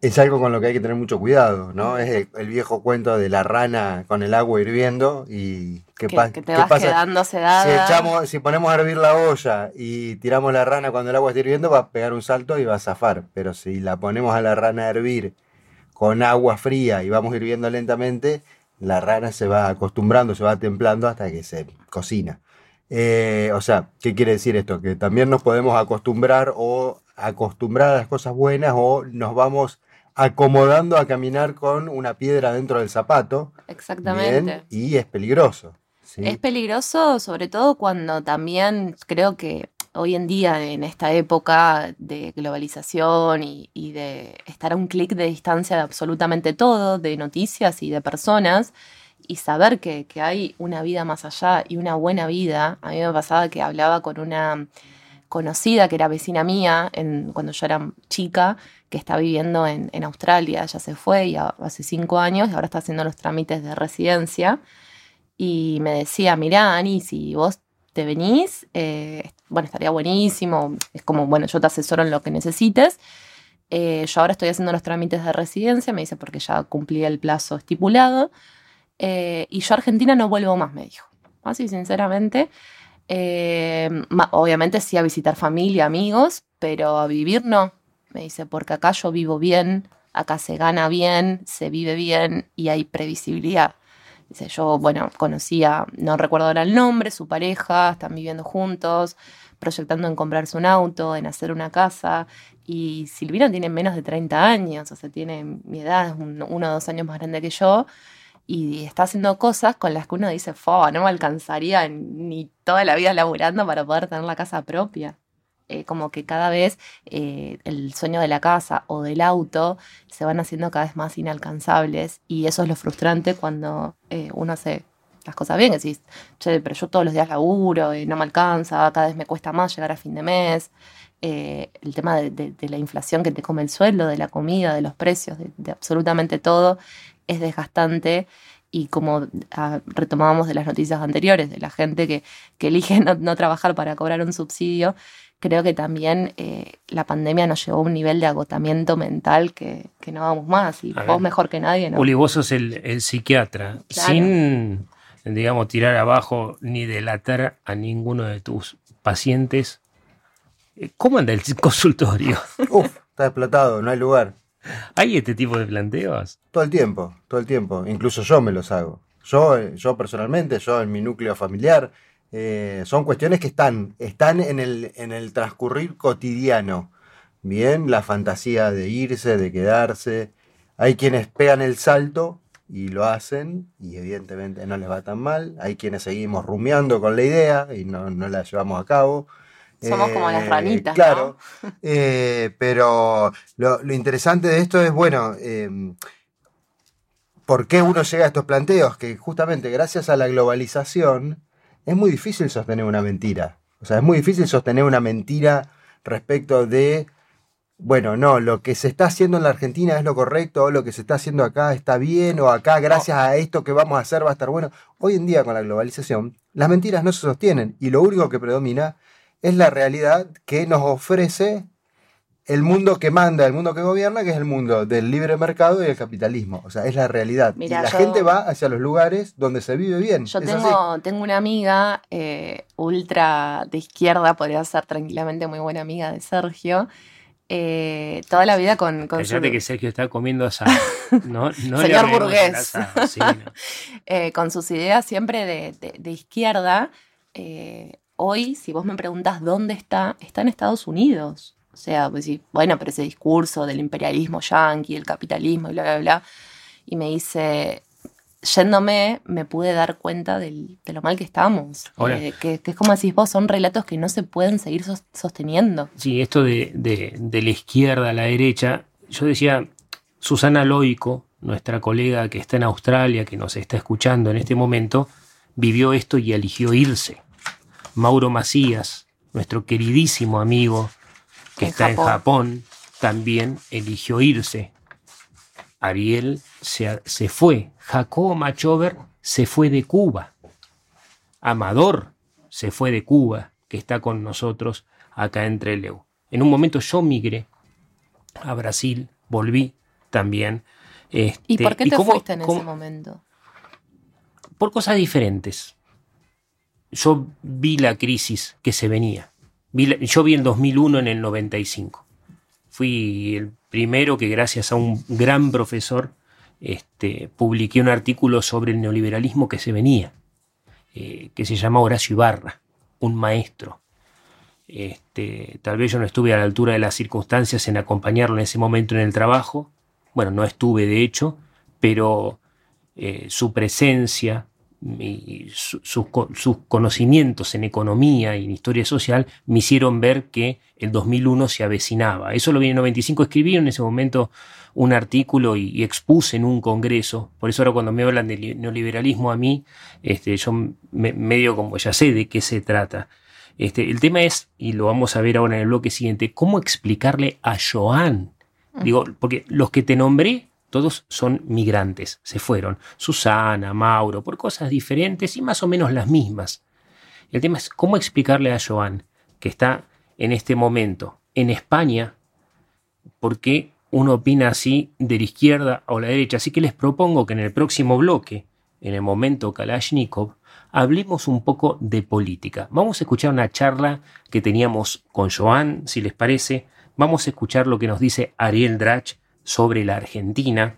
es algo con lo que hay que tener mucho cuidado, ¿no? Es el, el viejo cuento de la rana con el agua hirviendo y qué, que, pa que te qué vas pasa quedando sedada. si, echamos, si ponemos a hervir la olla y tiramos la rana cuando el agua está hirviendo, va a pegar un salto y va a zafar. Pero si la ponemos a la rana a hervir con agua fría y vamos hirviendo lentamente, la rana se va acostumbrando, se va templando hasta que se cocina. Eh, o sea, ¿qué quiere decir esto? Que también nos podemos acostumbrar o acostumbrar a las cosas buenas o nos vamos acomodando a caminar con una piedra dentro del zapato. Exactamente. Bien, y es peligroso. ¿sí? Es peligroso sobre todo cuando también creo que hoy en día, en esta época de globalización y, y de estar a un clic de distancia de absolutamente todo, de noticias y de personas, y saber que, que, hay una vida más allá y una buena vida. A mí me pasaba que hablaba con una conocida que era vecina mía en, cuando yo era chica, que está viviendo en, en Australia, ya se fue y hace cinco años y ahora está haciendo los trámites de residencia. Y me decía, mirá, Ani, si vos te venís, eh, bueno, estaría buenísimo. Es como, bueno, yo te asesoro en lo que necesites. Eh, yo ahora estoy haciendo los trámites de residencia, me dice, porque ya cumplí el plazo estipulado. Eh, y yo a Argentina no vuelvo más, me dijo. Así, sinceramente. Eh, obviamente sí a visitar familia, amigos, pero a vivir no. Me dice, porque acá yo vivo bien, acá se gana bien, se vive bien y hay previsibilidad. Dice, yo, bueno, conocía, no recuerdo ahora el nombre, su pareja, están viviendo juntos, proyectando en comprarse un auto, en hacer una casa. Y Silvina tiene menos de 30 años, o sea, tiene mi edad, es un- uno o dos años más grande que yo. Y está haciendo cosas con las que uno dice, Fo, no me alcanzaría ni toda la vida laburando para poder tener la casa propia. Eh, como que cada vez eh, el sueño de la casa o del auto se van haciendo cada vez más inalcanzables y eso es lo frustrante cuando eh, uno hace las cosas bien, que decís, che, pero yo todos los días laburo y no me alcanza, cada vez me cuesta más llegar a fin de mes. El tema de, la inflación que te come el sueldo, de la comida, de los precios, de absolutamente todo, es desgastante. Y como ah, retomábamos de las noticias anteriores, de la gente que, que elige no, no trabajar para cobrar un subsidio, creo que también eh, la pandemia nos llevó a un nivel de agotamiento mental que, que no vamos más. Y A vos ver. mejor que nadie, ¿no? Uli, vos sos el, el psiquiatra, Claro. sin, digamos, tirar abajo ni delatar a ninguno de tus pacientes. Eh, ¿Cómo anda el consultorio? Uf, está explotado, no hay lugar. ¿Hay este tipo de planteos? Todo el tiempo, todo el tiempo. Incluso yo me los hago. Yo, yo personalmente, yo en mi núcleo familiar, eh, son cuestiones que están, están en el, en el transcurrir cotidiano. Bien, la fantasía de irse, de quedarse. Hay quienes pegan el salto y lo hacen y evidentemente no les va tan mal. Hay quienes seguimos rumiando con la idea y no, no la llevamos a cabo. Somos como las Eh, ranitas, Claro. Eh, pero lo, lo interesante de esto es, bueno, eh, ¿por qué uno llega a estos planteos? Que justamente gracias a la globalización es muy difícil sostener una mentira. O sea, es muy difícil sostener una mentira respecto de, bueno, no, lo que se está haciendo en la Argentina es lo correcto, o lo que se está haciendo acá está bien, o acá gracias a esto que vamos a hacer va a estar bueno. Hoy en día con la globalización, las mentiras no se sostienen y lo único que predomina es la realidad que nos ofrece el mundo que manda, el mundo que gobierna, que es el mundo del libre mercado y el capitalismo. O sea, es la realidad. Mirá, y la yo- gente va hacia los lugares donde se vive bien. Yo tengo, tengo una amiga eh, ultra de izquierda, podría ser tranquilamente muy buena amiga de Sergio. eh, toda la vida con, con su- que Sergio está comiendo asado. No, no le Señor burgués. asado, sí, no. eh, con sus ideas siempre de, de- de izquierda. eh, hoy, si vos me preguntas dónde está, está en Estados Unidos. O sea, pues sí, bueno, pero ese discurso del imperialismo yanqui, el capitalismo y bla, bla, bla. Y me dice, yéndome, me pude dar cuenta del- de lo mal que estamos. Eh, que, que es como decís vos, son relatos que no se pueden seguir sos- sosteniendo. Sí, esto de, de- de la izquierda a la derecha, yo decía, Susana Loico, nuestra colega que está en Australia, que nos está escuchando en este momento, vivió esto y eligió irse. Mauro Macías, nuestro queridísimo amigo que En está en Japón. También eligió irse. Ariel se, se fue. Jacobo Machover se fue de Cuba. Amador se fue de Cuba, que está con nosotros acá en Trelew. En un momento yo migré a Brasil, volví también. ¿Y Este, por qué te cómo- fuiste en cómo- ese momento? por cosas diferentes. Yo vi la crisis que se venía. Vi yo vi el 2001 en el 95. Fui el primero que gracias a un gran profesor este, publiqué un artículo sobre el neoliberalismo que se venía, eh, que se llama Horacio Ibarra, un maestro. Este, tal vez yo no estuve a la altura de las circunstancias en acompañarlo en ese momento en el trabajo. Bueno, no estuve de hecho, pero eh, su presencia y su- sus co- sus conocimientos en economía y en historia social me hicieron ver que el 2001 se avecinaba. Eso lo vi en el 95, escribí en ese momento un artículo y, y expuse en un congreso. Por eso ahora cuando me hablan de li- neoliberalismo a mí, este, yo me- medio como ya sé de qué se trata. Este, el tema es, y lo vamos a ver ahora en el bloque siguiente, cómo explicarle a Joan Digo, porque los que te nombré, todos son migrantes, se fueron. Susana, Mauro, por cosas diferentes y más o menos las mismas. El tema es cómo explicarle a Joan, que está en este momento en España, por qué uno opina así de la izquierda o la derecha. Así que les propongo que en el próximo bloque, en el momento Kalashnikov, hablemos un poco de política. Vamos a escuchar una charla que teníamos con Joan, si les parece. Vamos a escuchar lo que nos dice Ariel Drach sobre la Argentina.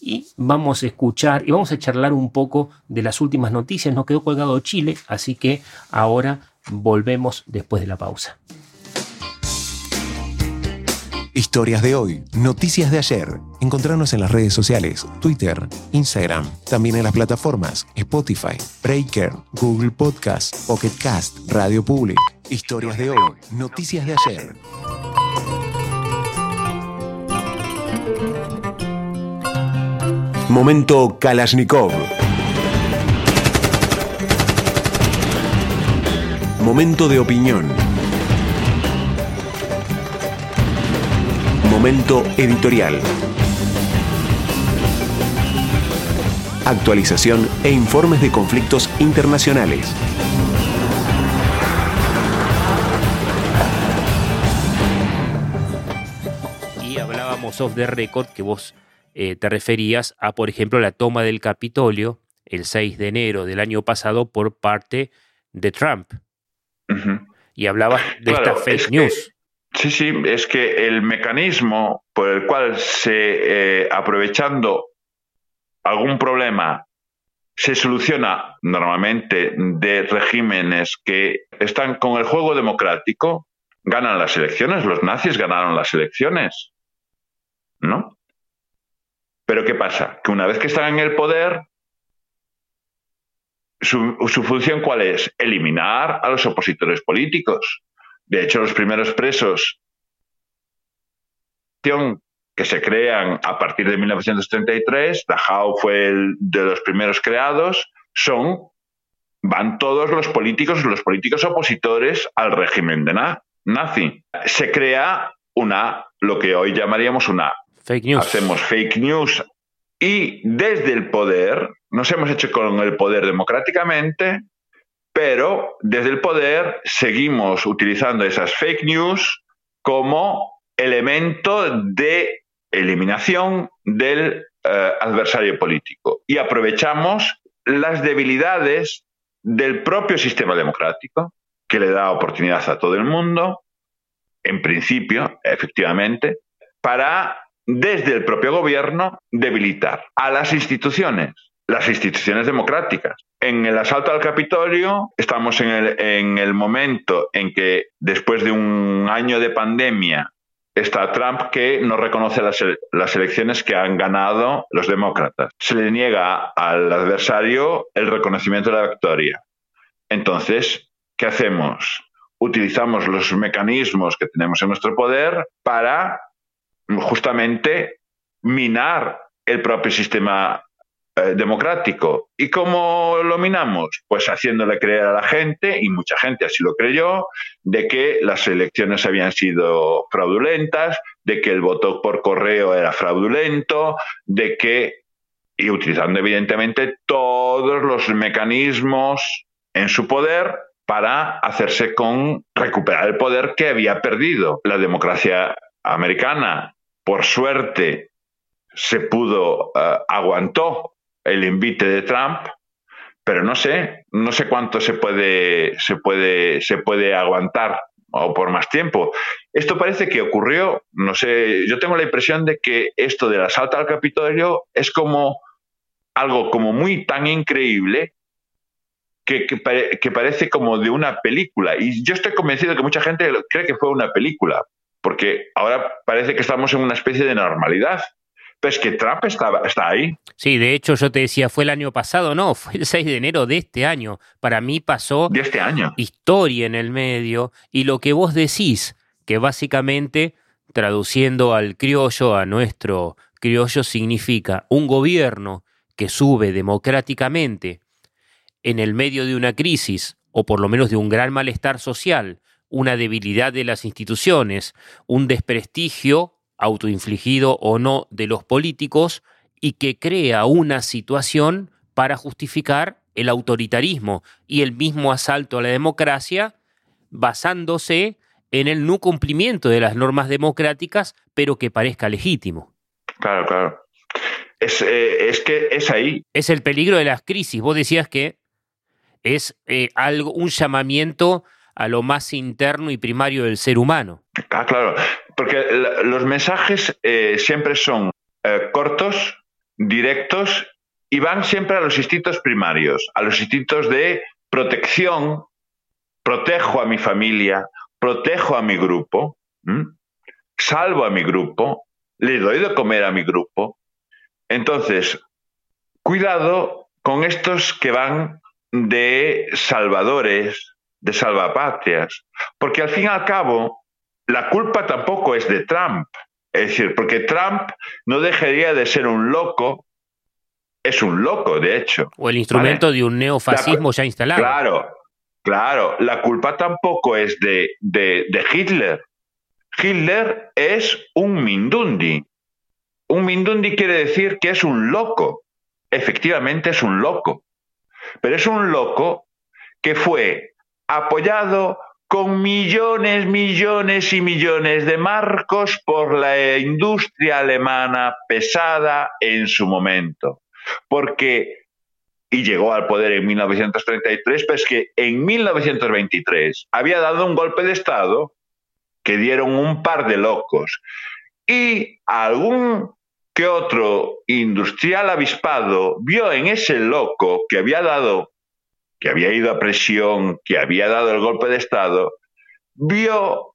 y vamos a escuchar y vamos a charlar un poco de las últimas noticias. Nos quedó colgado Chile, así que ahora volvemos después de la pausa. Historias de hoy, noticias de ayer. Encontrarnos en las redes sociales, Twitter, Instagram, también en las plataformas Spotify, Breaker, Google Podcast, Pocket Cast, Radio Public. Historias de hoy, noticias de ayer. Momento Kalashnikov. Momento de opinión. Momento editorial. Actualización e informes de conflictos internacionales. Y hablábamos off the record que vos eh, te referías a, por ejemplo, la toma del Capitolio el 6 de enero del año pasado por parte de Trump. Y hablabas de Claro, esta fake es que- news. Sí, sí, es que el mecanismo por el cual se, eh, aprovechando algún problema, se soluciona normalmente de regímenes que están con el juego democrático, ganan las elecciones, los nazis ganaron las elecciones, ¿no? Pero ¿qué pasa? Que una vez que están en el poder, su, función cuál es? Eliminar a los opositores políticos. De hecho, los primeros presos que se crean a partir de 1933, Dachau fue el de los primeros creados, son, van todos los políticos, los políticos opositores al régimen de na- nazi. Se crea una, lo que hoy llamaríamos una Fake news. hacemos fake news y desde el poder, nos hemos hecho con el poder democráticamente, pero desde el poder seguimos utilizando esas fake news como elemento de eliminación del eh, adversario político y aprovechamos las debilidades del propio sistema democrático que le da oportunidad a todo el mundo, en principio, efectivamente, para desde el propio gobierno debilitar a las instituciones, las instituciones democráticas. En el asalto al Capitolio estamos en el, en el momento en que después de un año de pandemia está Trump que no reconoce las elecciones que han ganado los demócratas. Se le niega al adversario el reconocimiento de la victoria. Entonces, ¿qué hacemos? Utilizamos los mecanismos que tenemos en nuestro poder para justamente minar el propio sistema eh, democrático. ¿Y cómo lo minamos? Pues haciéndole creer a la gente, y mucha gente así lo creyó, de que las elecciones habían sido fraudulentas, de que el voto por correo era fraudulento, de que, y utilizando evidentemente todos los mecanismos en su poder para hacerse con recuperar el poder que había perdido la democracia americana. Por suerte se pudo, eh, aguantó el invite de Trump, pero no sé, no sé cuánto se puede, se puede, se puede aguantar o por más tiempo. Esto parece que ocurrió, no sé, yo tengo la impresión de que esto del asalto al Capitolio es como algo como muy tan increíble que, que que parece como de una película. Y yo estoy convencido que mucha gente cree que fue una película, porque ahora parece que estamos en una especie de normalidad. Pero es que Trump está ahí. Sí, de hecho yo te decía, fue el año pasado, no, fue el 6 de enero de este año. Para mí pasó De este año. historia en el medio y lo que vos decís, que básicamente, traduciendo al criollo, a nuestro criollo, significa un gobierno que sube democráticamente en el medio de una crisis, o por lo menos de un gran malestar social, una debilidad de las instituciones, un desprestigio autoinfligido o no de los políticos, y que crea una situación para justificar el autoritarismo y el mismo asalto a la democracia basándose en el no cumplimiento de las normas democráticas, pero que parezca legítimo. Claro, claro. Es, eh, es que es ahí. Es el peligro de las crisis. Vos decías que es eh, algo, un llamamiento a lo más interno y primario del ser humano. Ah, claro. Porque los mensajes eh, siempre son eh, cortos, directos y van siempre a los instintos primarios, a los instintos de protección, protejo a mi familia, protejo a mi grupo, salvo a mi grupo, le doy de comer a mi grupo. Entonces, cuidado con estos que van de salvadores, de salvapatrias, porque al fin y al cabo la culpa tampoco es de Trump. Es decir, porque Trump no dejaría de ser un loco, es un loco, de hecho. O el instrumento de un neofascismo ya instalado. Claro, claro. La culpa tampoco es de, de, de Hitler. Hitler es un Mindundi. Un Mindundi quiere decir que es un loco. Efectivamente es un loco. Pero es un loco que fue apoyado con millones, millones y millones de marcos por la industria alemana pesada en su momento. Porque, y llegó al poder en 1933, pues que en 1923 había dado un golpe de Estado que dieron un par de locos. Y algún que otro industrial avispado vio en ese loco que había dado que había ido a presión, que había dado el golpe de Estado, vio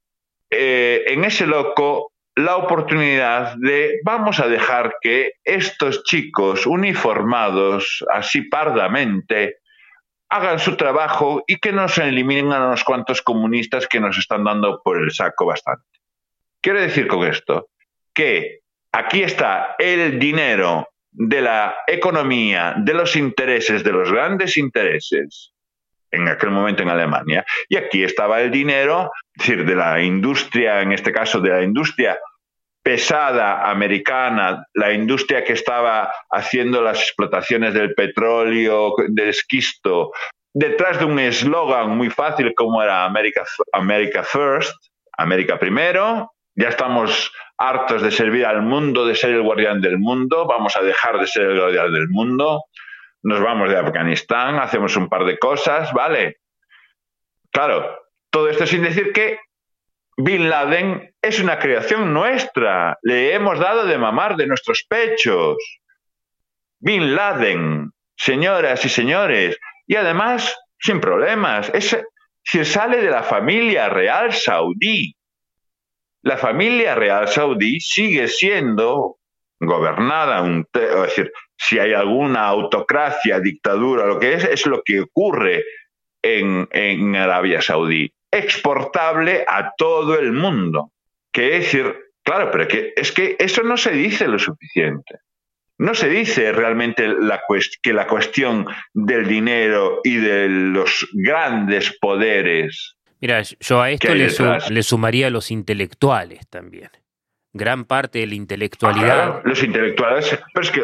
eh, en ese loco la oportunidad de vamos a dejar que estos chicos uniformados así pardamente hagan su trabajo y que no se eliminen a unos cuantos comunistas que nos están dando por el saco bastante. Quiero decir con esto que aquí está el dinero de la economía, de los intereses, de los grandes intereses en aquel momento en Alemania. Y aquí estaba el dinero, es decir, de la industria, en este caso de la industria pesada americana, la industria que estaba haciendo las explotaciones del petróleo, del esquisto, detrás de un eslogan muy fácil como era America, America First, América primero, ya estamos hartos de servir al mundo, de ser el guardián del mundo, vamos a dejar de ser el guardián del mundo, nos vamos de Afganistán, hacemos un par de cosas, ¿vale? Claro, todo esto sin decir que Bin Laden es una creación nuestra, le hemos dado de mamar de nuestros pechos. Bin Laden, señoras y señores, y además sin problemas, si sale de la familia real saudí, la familia real saudí sigue siendo gobernada, un es decir, si hay alguna autocracia, dictadura, lo que es, es lo que ocurre en, en Arabia Saudí, exportable a todo el mundo. Que es decir, claro, pero que, es que eso no se dice lo suficiente. No se dice realmente la que la cuestión del dinero y de los grandes poderes Mira, yo a esto le, sumaría a los intelectuales también. Gran parte de la intelectualidad. los intelectuales, pero es que.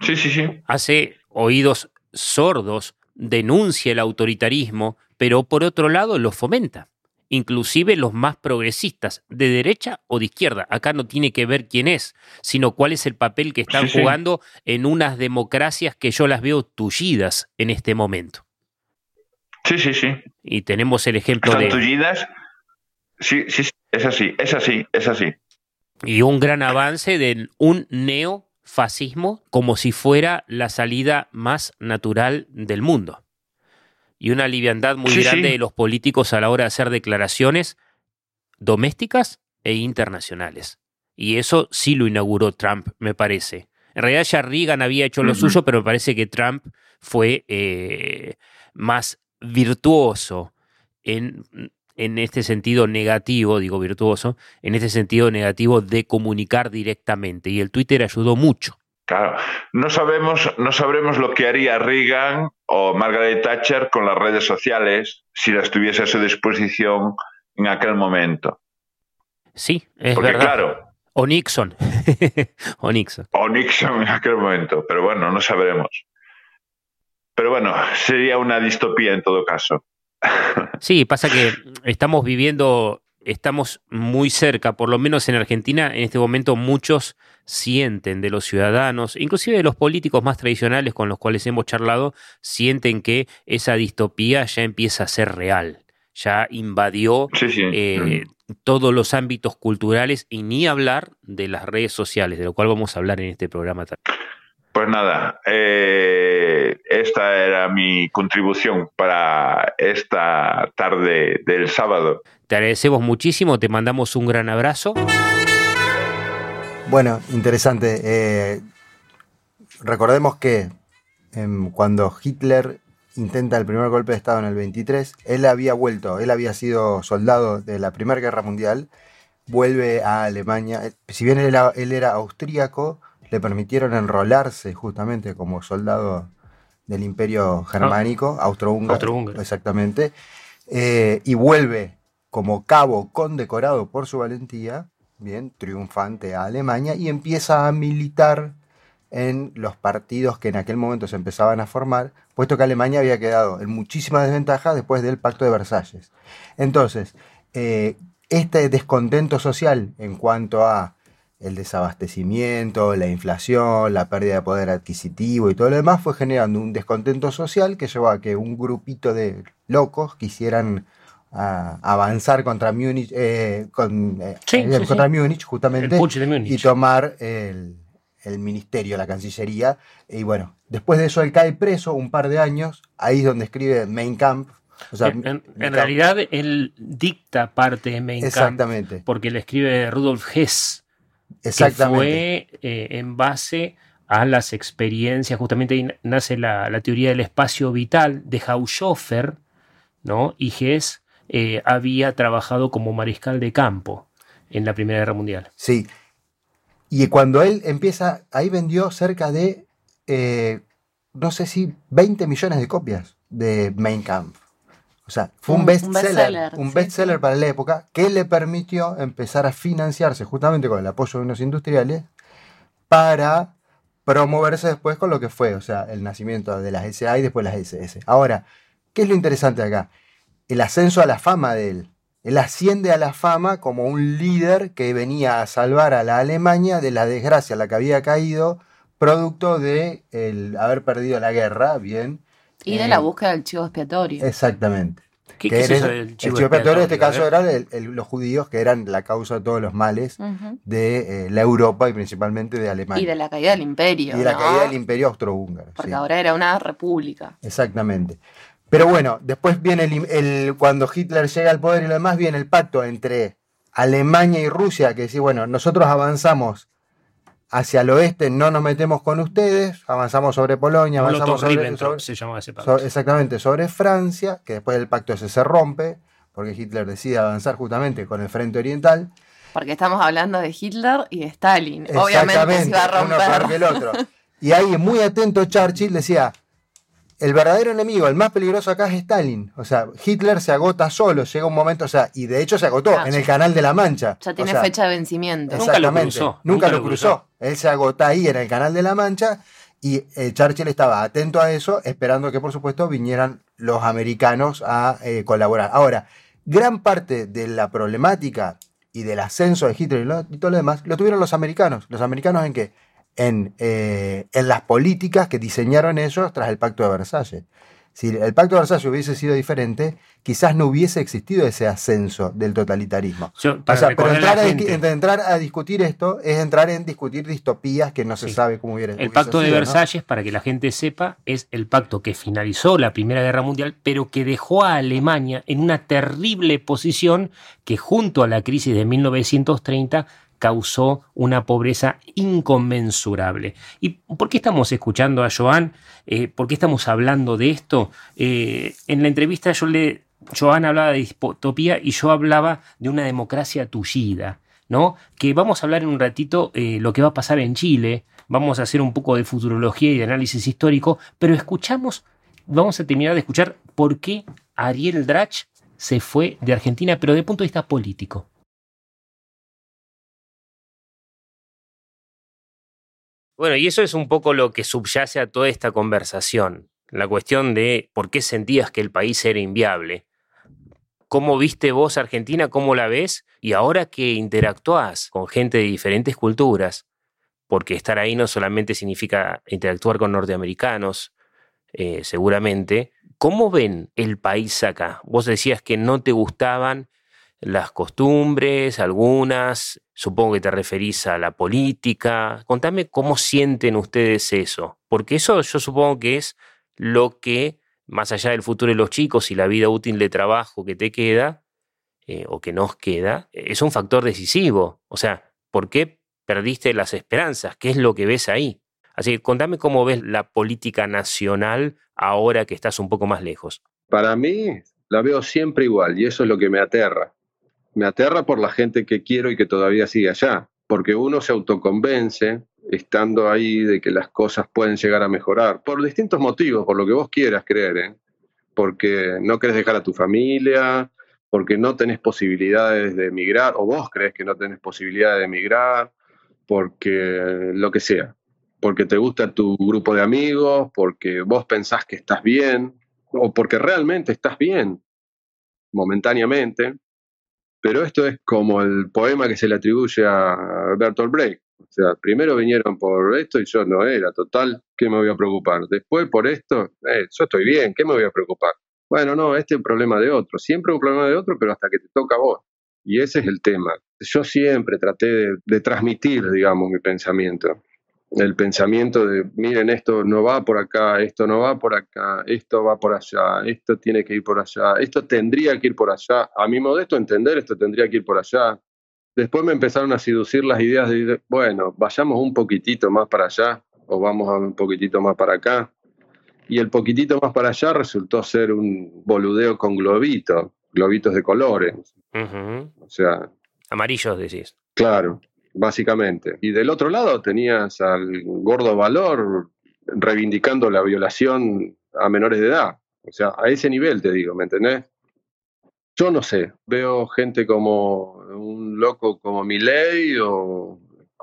Sí, sí, sí. Hace oídos sordos, denuncia el autoritarismo, pero por otro lado lo fomenta. Inclusive los más progresistas, de derecha o de izquierda. Acá no tiene que ver quién es, sino cuál es el papel que están jugando en unas democracias que yo las veo tullidas en este momento. Sí, sí, sí. Y tenemos el ejemplo de... Tullidas. Sí, sí, es así, es así, es así. Y un gran avance de un neofascismo como si fuera la salida más natural del mundo. Y una liviandad muy grande de los políticos a la hora de hacer declaraciones domésticas e internacionales. Y eso sí lo inauguró Trump, me parece. En realidad ya Reagan había hecho lo suyo, pero me parece que Trump fue eh, más virtuoso en, en este sentido negativo, digo virtuoso, en este sentido negativo de comunicar directamente. Y el Twitter ayudó mucho. Claro, no sabemos, no sabremos lo que haría Reagan o Margaret Thatcher con las redes sociales si las tuviese a su disposición en aquel momento. Sí, es verdad. Claro, o Nixon. o Nixon. O Nixon en aquel momento, pero bueno, no sabremos. Pero bueno, sería una distopía en todo caso. Sí, pasa que estamos viviendo, estamos muy cerca, por lo menos en Argentina, en este momento muchos sienten de los ciudadanos, inclusive de los políticos más tradicionales con los cuales hemos charlado, sienten que esa distopía ya empieza a ser real, ya invadió eh, todos los ámbitos culturales y ni hablar de las redes sociales, de lo cual vamos a hablar en este programa también. Pues nada, eh, esta era mi contribución para esta tarde del sábado. Te agradecemos muchísimo, te mandamos un gran abrazo. Bueno, interesante. Eh, recordemos que em, cuando Hitler intenta el primer golpe de Estado en el 23, él había vuelto, él había sido soldado de la Primera Guerra Mundial, vuelve a Alemania. Eh, Si bien él era, él era austríaco, le permitieron enrolarse justamente como soldado del Imperio Germánico, austrohúngaro, Austrohúngaro. exactamente, eh, y vuelve como cabo condecorado por su valentía, bien, triunfante a Alemania, y empieza a militar en los partidos que en aquel momento se empezaban a formar, puesto que Alemania había quedado en muchísima desventaja después del Pacto de Versalles. Entonces, eh, este descontento social en cuanto a el desabastecimiento, la inflación, la pérdida de poder adquisitivo y todo lo demás fue generando un descontento social que llevó a que un grupito de locos quisieran ah, avanzar contra Múnich, eh, con, eh, Sí, eh, sí, contra sí. Múnich justamente y tomar el, el ministerio, la cancillería. Y bueno, después de eso él cae preso un par de años, ahí es donde escribe Mein Kampf. O sea, en, realidad él dicta parte de Mein Kampf Exactamente. porque le escribe Rudolf Hess, que Exactamente. fue eh, en base a las experiencias, justamente ahí nace la, la teoría del espacio vital de Haushofer, ¿no? Y Hess eh, había trabajado como mariscal de campo en la Primera Guerra Mundial. Sí. Y cuando él empieza, ahí vendió cerca de, eh, no sé si 20 millones de copias de Mein Kampf. O sea, fue un bestseller, un sí, bestseller para la época que le permitió empezar a financiarse justamente con el apoyo de unos industriales para promoverse después con lo que fue, o sea, el nacimiento de las SA y después las SS. Ahora, ¿qué es lo interesante acá? El ascenso a la fama de él. Él asciende a la fama como un líder que venía a salvar a la Alemania de la desgracia a la que había caído, producto de el haber perdido la guerra, bien. Y de Eh, la búsqueda del chivo expiatorio. Exactamente. ¿Qué, Que qué es eso del el chivo chivo expiatorio en este caso eran el- el- los judíos que eran la causa de todos los males de eh, la Europa y principalmente de Alemania. Y de la caída del imperio. Y de la caída del imperio austrohúngaro. Porque sí. ahora era una república. Exactamente. Pero bueno, después viene el, el- cuando Hitler llega al poder y lo demás, viene el pacto entre Alemania y Rusia, que dice, bueno, nosotros avanzamos hacia el oeste, no nos metemos con ustedes, avanzamos sobre Polonia, avanzamos sobre, sobre- se llamaba ese pacto. exactamente sobre Francia, que después del pacto ese se rompe, porque Hitler decide avanzar justamente con el frente oriental. Porque estamos hablando de Hitler y de Stalin. Obviamente se iba a uno peor que el romper. otro. Y ahí, muy atento, Churchill decía: el verdadero enemigo, el más peligroso acá es Stalin. O sea, Hitler se agota solo, llega un momento, o sea, y de hecho se agotó Ah, en el canal de la Mancha. Ya O tiene sea, fecha de vencimiento. Nunca lo exactamente, cruzó, Nunca, nunca lo lo cruzó. cruzó. Él se agota ahí en el canal de la Mancha y eh, Churchill estaba atento a eso, esperando que, por supuesto, vinieran los americanos a eh, colaborar. Ahora, gran parte de la problemática y del ascenso de Hitler y, lo- y todo lo demás lo tuvieron los americanos. ¿Los americanos en qué? En, eh, en las políticas que diseñaron ellos tras el Pacto de Versalles. Si el Pacto de Versalles hubiese sido diferente, quizás no hubiese existido ese ascenso del totalitarismo. Yo, O para sea, pero entrar a, entrar a discutir esto es entrar en discutir distopías que no se Sí. sabe cómo hubiera El pacto de sido, ¿no? Versalles, para que la gente sepa, es el pacto que finalizó la Primera Guerra Mundial, pero que dejó a Alemania en una terrible posición que junto a la crisis de 1930 causó una pobreza inconmensurable. ¿Y por qué estamos escuchando a Joan? Eh, ¿Por qué estamos hablando de esto? Eh, en la entrevista Joan hablaba de distopía y yo hablaba de una democracia tullida. ¿no? Que vamos a hablar en un ratito eh, lo que va a pasar en Chile, vamos a hacer un poco de futurología y de análisis histórico, pero escuchamos, vamos a terminar de escuchar por qué Ariel Drach se fue de Argentina, pero de punto de vista político. Bueno, y eso es un poco lo que subyace a toda esta conversación, la cuestión de por qué sentías que el país era inviable. ¿Cómo viste vos Argentina? ¿Cómo la ves? Y ahora que interactúas con gente de diferentes culturas, porque estar ahí no solamente significa interactuar con norteamericanos, eh, seguramente, ¿cómo ven el país acá? Vos decías que no te gustaban las costumbres, algunas, supongo que te referís a la política. Contame cómo sienten ustedes eso, porque eso yo supongo que es lo que, más allá del futuro de los chicos y la vida útil de trabajo que te queda, eh, o que nos queda, es un factor decisivo. O sea, ¿por qué perdiste las esperanzas? ¿Qué es lo que ves ahí? Así que contame cómo ves la política nacional ahora que estás un poco más lejos. Para mí, la veo siempre igual y eso es lo que me aterra me aterra por la gente que quiero y que todavía sigue allá, porque uno se autoconvence estando ahí de que las cosas pueden llegar a mejorar, por distintos motivos, por lo que vos quieras creer, ¿eh? porque no querés dejar a tu familia, porque no tenés posibilidades de emigrar, o vos crees que no tenés posibilidades de emigrar, porque lo que sea, porque te gusta tu grupo de amigos, porque vos pensás que estás bien, o porque realmente estás bien momentáneamente, pero esto es como el poema que se le atribuye a Bertolt Brecht. O sea, primero vinieron por esto y yo no era, total, ¿qué me voy a preocupar? Después por esto, eh, yo estoy bien, ¿qué me voy a preocupar? Bueno, no, este es un problema de otro, siempre un problema de otro, pero hasta que te toca a vos. Y ese es el tema. Yo siempre traté de transmitir, digamos, mi pensamiento el pensamiento de, miren, esto no va por acá, esto no va por acá, esto va por allá, esto tiene que ir por allá, esto tendría que ir por allá. A mi modesto entender, esto tendría que ir por allá. Después me empezaron a seducir las ideas de, bueno, vayamos un poquitito más para allá o vamos a un poquitito más para acá. Y el poquitito más para allá resultó ser un boludeo con globitos, globitos de colores. O sea... Amarillos, decís. Claro básicamente. Y del otro lado tenías al gordo valor reivindicando la violación a menores de edad. O sea, a ese nivel te digo, ¿me entendés? Yo no sé, veo gente como un loco como Milei o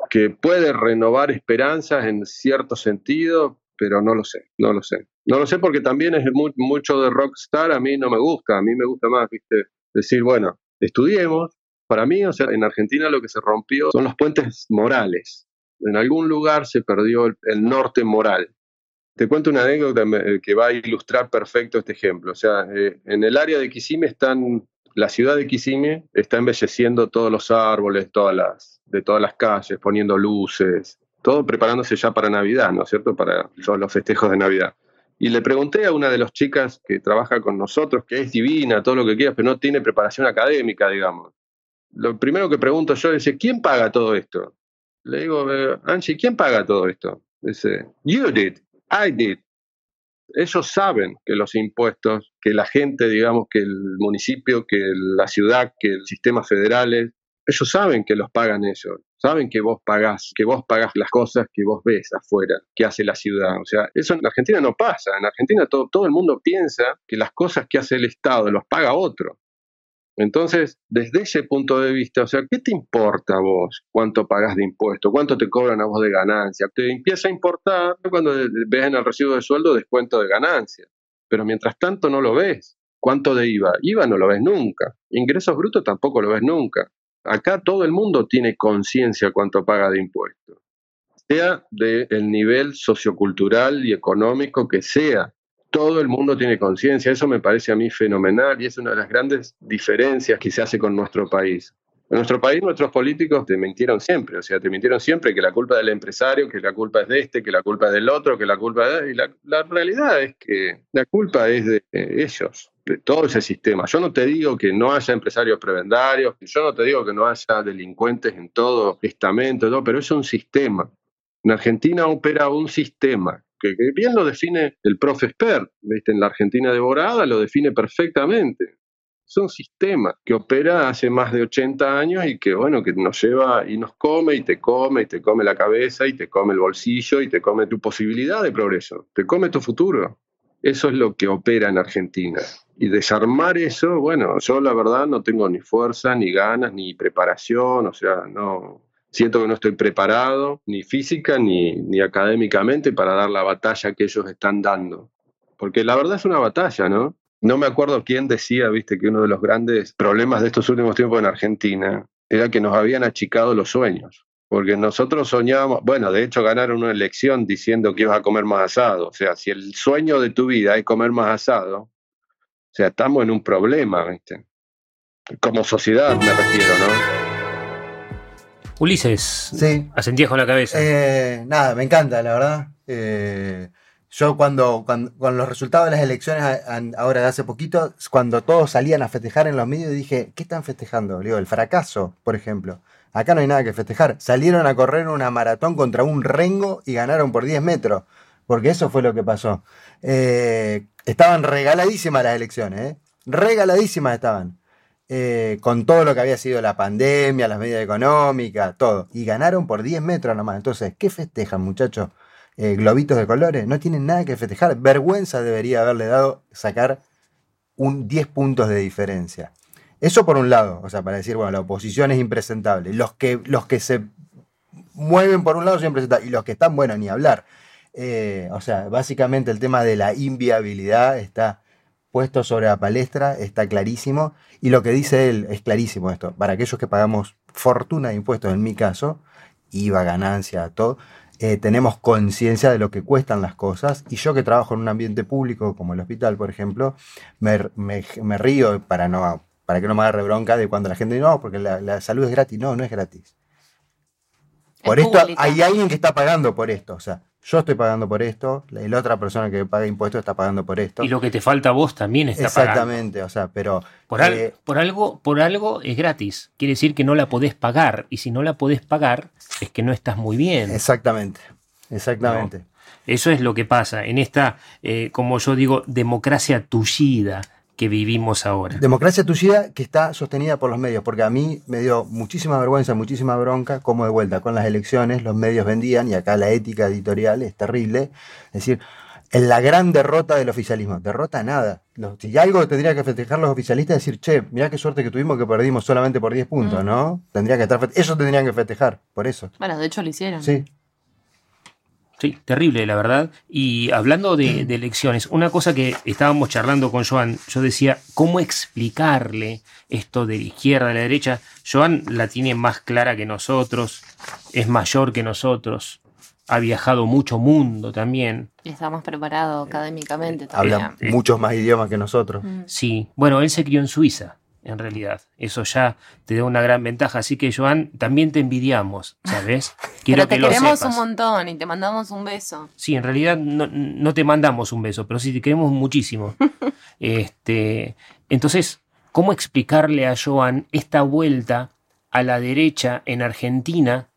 que puede renovar esperanzas en cierto sentido, pero no lo sé, no lo sé. No lo sé porque también es mucho de rockstar, a mí no me gusta, a mí me gusta más, viste, decir, bueno, estudiemos, para mí, o sea, en Argentina lo que se rompió son los puentes morales. En algún lugar se perdió el, norte moral. Te cuento una anécdota eh, que va a ilustrar perfecto este ejemplo. O sea, eh, en el área de Quisime están, la ciudad de Quisime está embelleciendo todos los árboles, todas las, de todas las calles, poniendo luces, todo preparándose ya para Navidad, ¿no es cierto? Para los festejos de Navidad. Y le pregunté a una de las chicas que trabaja con nosotros, que es divina, todo lo que quieras, pero no tiene preparación académica, digamos lo primero que pregunto yo es, ¿quién paga todo esto? Le digo, eh, Angie, ¿quién paga todo esto? Dice, you did, I did. Ellos saben que los impuestos, que la gente, digamos, que el municipio, que la ciudad, que el sistema federal, ellos saben que los pagan ellos, saben que vos pagás, que vos pagás las cosas que vos ves afuera, que hace la ciudad. O sea, eso en Argentina no pasa. En Argentina todo, todo el mundo piensa que las cosas que hace el Estado los paga otro. Entonces, desde ese punto de vista, o sea, ¿qué te importa a vos cuánto pagas de impuesto? ¿Cuánto te cobran a vos de ganancia? Te empieza a importar cuando ves en el recibo de sueldo descuento de ganancia. Pero mientras tanto no lo ves. ¿Cuánto de IVA? IVA no lo ves nunca. Ingresos brutos tampoco lo ves nunca. Acá todo el mundo tiene conciencia cuánto paga de impuestos. Sea del nivel sociocultural y económico que sea todo el mundo tiene conciencia. Eso me parece a mí fenomenal y es una de las grandes diferencias que se hace con nuestro país. En nuestro país nuestros políticos te mintieron siempre, o sea, te mintieron siempre que la culpa es del empresario, que la culpa es de este, que la culpa es del otro, que la culpa es de... Y la, realidad es que la culpa es de ellos, de todo ese sistema. Yo no te digo que no haya empresarios prebendarios, yo no te digo que no haya delincuentes en todo estamento, pero es un sistema. En Argentina opera un sistema que, bien lo define el profe Spert, ¿viste? en la Argentina devorada lo define perfectamente. Es un sistema que opera hace más de 80 años y que, bueno, que nos lleva y nos come y te come y te come la cabeza y te come el bolsillo y te come tu posibilidad de progreso, te come tu futuro. Eso es lo que opera en Argentina. Y desarmar eso, bueno, yo la verdad no tengo ni fuerza, ni ganas, ni preparación, o sea, no, siento que no estoy preparado, ni física ni, ni académicamente, para dar la batalla que ellos están dando. Porque la verdad es una batalla, ¿no? No me acuerdo quién decía, viste, que uno de los grandes problemas de estos últimos tiempos en Argentina era que nos habían achicado los sueños. Porque nosotros soñábamos, bueno, de hecho ganaron una elección diciendo que ibas a comer más asado. O sea, si el sueño de tu vida es comer más asado, o sea, estamos en un problema, ¿viste? como sociedad me refiero, ¿no? Ulises, Sí. asentías con la cabeza. Eh, nada, me encanta, la verdad. Eh, yo cuando, cuando con los resultados de las elecciones a- ahora de hace poquito, cuando todos salían a festejar en los medios, dije, ¿qué están festejando? Le Digo, el fracaso, por ejemplo. Acá no hay nada que festejar. Salieron a correr una maratón contra un rengo y ganaron por 10 metros. Porque eso fue lo que pasó. Eh, estaban regaladísimas las elecciones, ¿eh? Regaladísimas estaban. Eh, con todo lo que había sido la pandemia, las medidas económicas, todo. Y ganaron por 10 metros nomás. Entonces, ¿qué festejan, muchachos? Eh, globitos de colores. No tienen nada que festejar. Vergüenza debería haberle dado sacar un 10 puntos de diferencia. Eso por un lado, o sea, para decir, bueno, la oposición es impresentable. Los que, los que se mueven por un lado son impresentables. Y los que están, bueno, ni hablar. Eh, o sea, básicamente el tema de la inviabilidad está puesto sobre la palestra, está clarísimo. Y lo que dice él es clarísimo esto. Para aquellos que pagamos fortuna de impuestos, en mi caso, IVA, ganancia, todo, eh, tenemos conciencia de lo que cuestan las cosas. Y yo que trabajo en un ambiente público, como el hospital, por ejemplo, me, río para, no, para que no me agarre bronca de cuando la gente dice, no, porque la, la salud es gratis. No, no es gratis. Por Es esto pública. hay alguien que está pagando por esto. O sea, yo estoy pagando por esto, la, la otra persona que paga impuestos está pagando por esto. y lo que te falta a vos también está pagando. Exactamente, o sea, pero Por, al- eh, por algo, por algo es gratis. Quiere decir que no la podés pagar. Y si no la podés pagar, es que no estás muy bien. exactamente, exactamente. Eso es lo que pasa en esta, eh, como yo digo, democracia tullida que vivimos ahora. Democracia tullida que está sostenida por los medios, porque a mí me dio muchísima vergüenza, muchísima bronca, como de vuelta con las elecciones los medios vendían, y acá la ética editorial es terrible, es decir, en la gran derrota del oficialismo, derrota nada. Si algo tendría que festejar los oficialistas es decir, che, mirá qué suerte que tuvimos que perdimos solamente por 10 puntos, Mm. ¿no? Tendría que estar, ellos tendrían que festejar, por eso. Bueno, de hecho lo hicieron. Sí. Sí, terrible, la verdad. Y hablando Mm. de, de elecciones, una cosa que estábamos charlando con Joan, yo decía, ¿cómo explicarle esto de la izquierda a la derecha? Joan la tiene más clara que nosotros, es mayor que nosotros, ha viajado mucho mundo también. Está más preparado académicamente Habla también. muchos más idiomas que nosotros. Mm. Sí, bueno, él se crió en Suiza, en realidad. Eso ya te da una gran ventaja. Así que, Joan, también te envidiamos, ¿sabes? Quiero Pero te que lo queremos sepas. un montón y te mandamos un beso. Sí, en realidad no, no te mandamos un beso, pero sí te queremos muchísimo. este, entonces, ¿cómo explicarle a Joan esta vuelta a la derecha en Argentina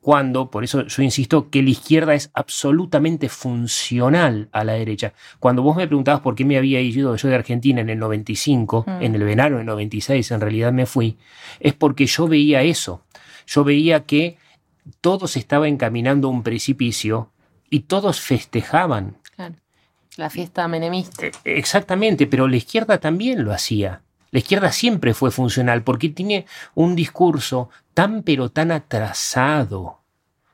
cuando, por eso yo insisto, que la izquierda es absolutamente funcional a la derecha? Cuando vos me preguntabas por qué me había ido yo de Argentina en el 95, Mm. en el verano del 96 en realidad me fui, es porque yo veía eso. Yo veía que todo se estaba encaminando a un precipicio y todos festejaban. Claro. La fiesta menemista. Eh, Exactamente, pero la izquierda también lo hacía. La izquierda siempre fue funcional porque tiene un discurso tan pero tan atrasado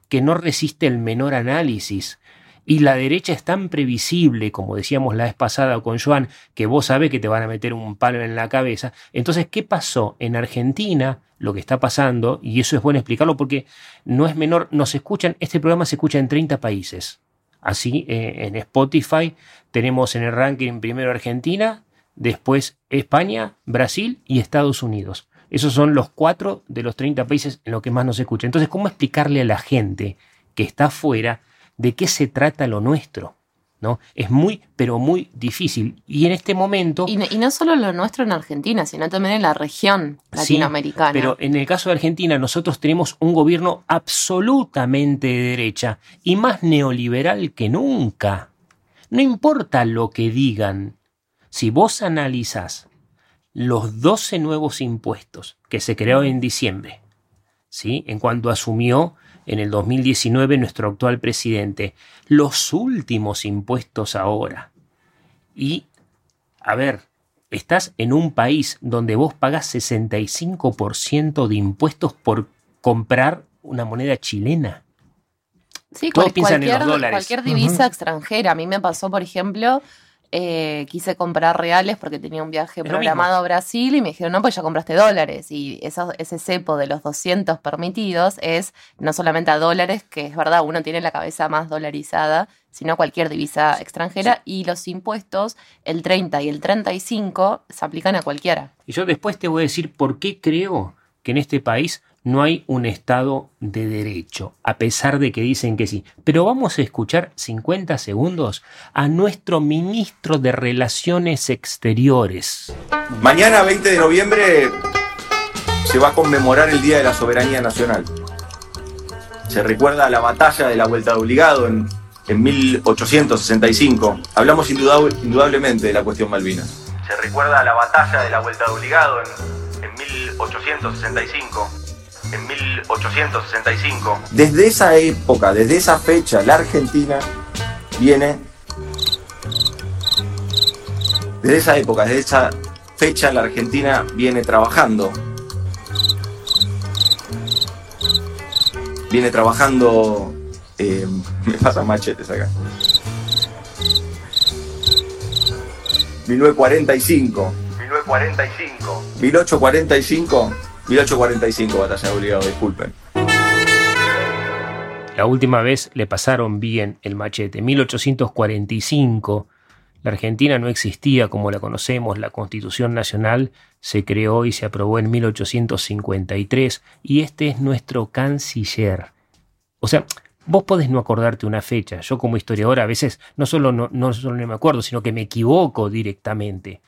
que no resiste el menor análisis. Y la derecha es tan previsible, como decíamos la vez pasada con Joan, que vos sabés que te van a meter un palo en la cabeza. Entonces, ¿qué pasó en Argentina? Lo que está pasando, y eso es bueno explicarlo porque no es menor, nos escuchan, este programa se escucha en 30 países. Así, eh, en Spotify tenemos en el ranking primero Argentina, después España, Brasil y Estados Unidos. Esos son los cuatro de los 30 países en los que más nos escucha. Entonces, ¿cómo explicarle a la gente que está afuera de qué se trata lo nuestro? ¿No? Es muy, pero muy difícil. Y en este momento... Y, no- y no solo lo nuestro en Argentina, sino también en la región Sí, latinoamericana. pero en el caso de Argentina, nosotros tenemos un gobierno absolutamente de derecha y más neoliberal que nunca. No importa lo que digan, si vos analizas los 12 nuevos impuestos que se crearon en diciembre, ¿sí? en cuanto asumió en el 2019 nuestro actual presidente, los últimos impuestos ahora. Y, a ver, estás en un país donde vos pagas 65% de impuestos por comprar una moneda chilena. Sí, Todos cual- piensan en los dólares. cualquier divisa extranjera. A mí me pasó, por ejemplo, eh, quise comprar reales porque tenía un viaje Es programado a Brasil y me dijeron, no, pues ya compraste dólares. Y eso, ese cepo de los 200 permitidos es no solamente a dólares, que es verdad, uno tiene la cabeza más dolarizada, sino a cualquier divisa extranjera. Y los impuestos, el 30 y el 35, se aplican a cualquiera. Y yo después te voy a decir por qué creo que en este país no hay un Estado de derecho, a pesar de que dicen que sí. Pero vamos a escuchar 50 segundos a nuestro ministro de Relaciones Exteriores. Mañana, 20 de noviembre, se va a conmemorar el Día de la Soberanía Nacional. Se recuerda la batalla de la Vuelta de Obligado en, en 1865. Hablamos indudable- indudablemente de la cuestión Malvinas. Se recuerda la batalla de la Vuelta de Obligado en, en 1865. En 1865. Desde esa época, desde esa fecha, la Argentina viene desde esa época, desde esa fecha, la Argentina viene trabajando. Viene trabajando. eh, me pasan machetes acá. 1945. 1945. 1845. 1845, batalla de obligado, disculpen. La última vez le pasaron bien el machete. 1845. La Argentina no existía como la conocemos. La Constitución Nacional se creó y se aprobó en 1853. Y este es nuestro canciller. O sea, vos podés no acordarte una fecha. Yo como historiador a veces no solo no, no solo no me acuerdo, sino que me equivoco directamente.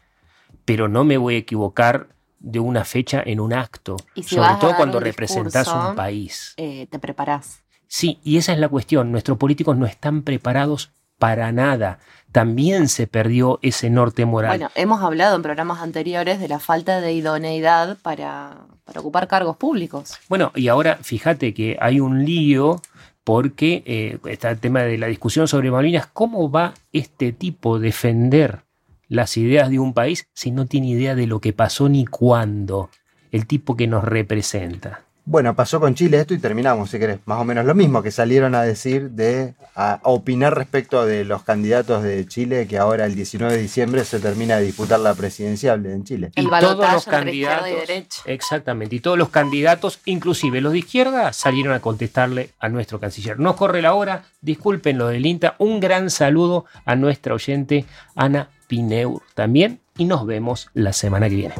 Pero no me voy a equivocar de una fecha en un acto. Y si sobre todo cuando un representás discurso, un país. eh, te preparás. Sí, y esa es la cuestión. Nuestros políticos no están preparados para nada. También se perdió ese norte moral. Bueno, hemos hablado en programas anteriores de la falta de idoneidad para, para ocupar cargos públicos. Bueno, y ahora fíjate que hay un lío porque eh, está el tema de la discusión sobre Malvinas. ¿Cómo va este tipo a defender las ideas de un país si no tiene idea de lo que pasó ni cuándo? El tipo que nos representa. Bueno, pasó con Chile esto y terminamos, si querés. Más o menos lo mismo que salieron a decir de a, opinar respecto de los candidatos de Chile que ahora el 19 de diciembre se termina de disputar la presidencial en Chile. El y todos los entre izquierda y candidatos, exactamente, y todos los candidatos, inclusive los de izquierda, salieron a contestarle a nuestro canciller. Nos corre la hora, disculpen lo del INTA, un gran saludo a nuestra oyente Ana Pineur también, y nos vemos la semana que viene.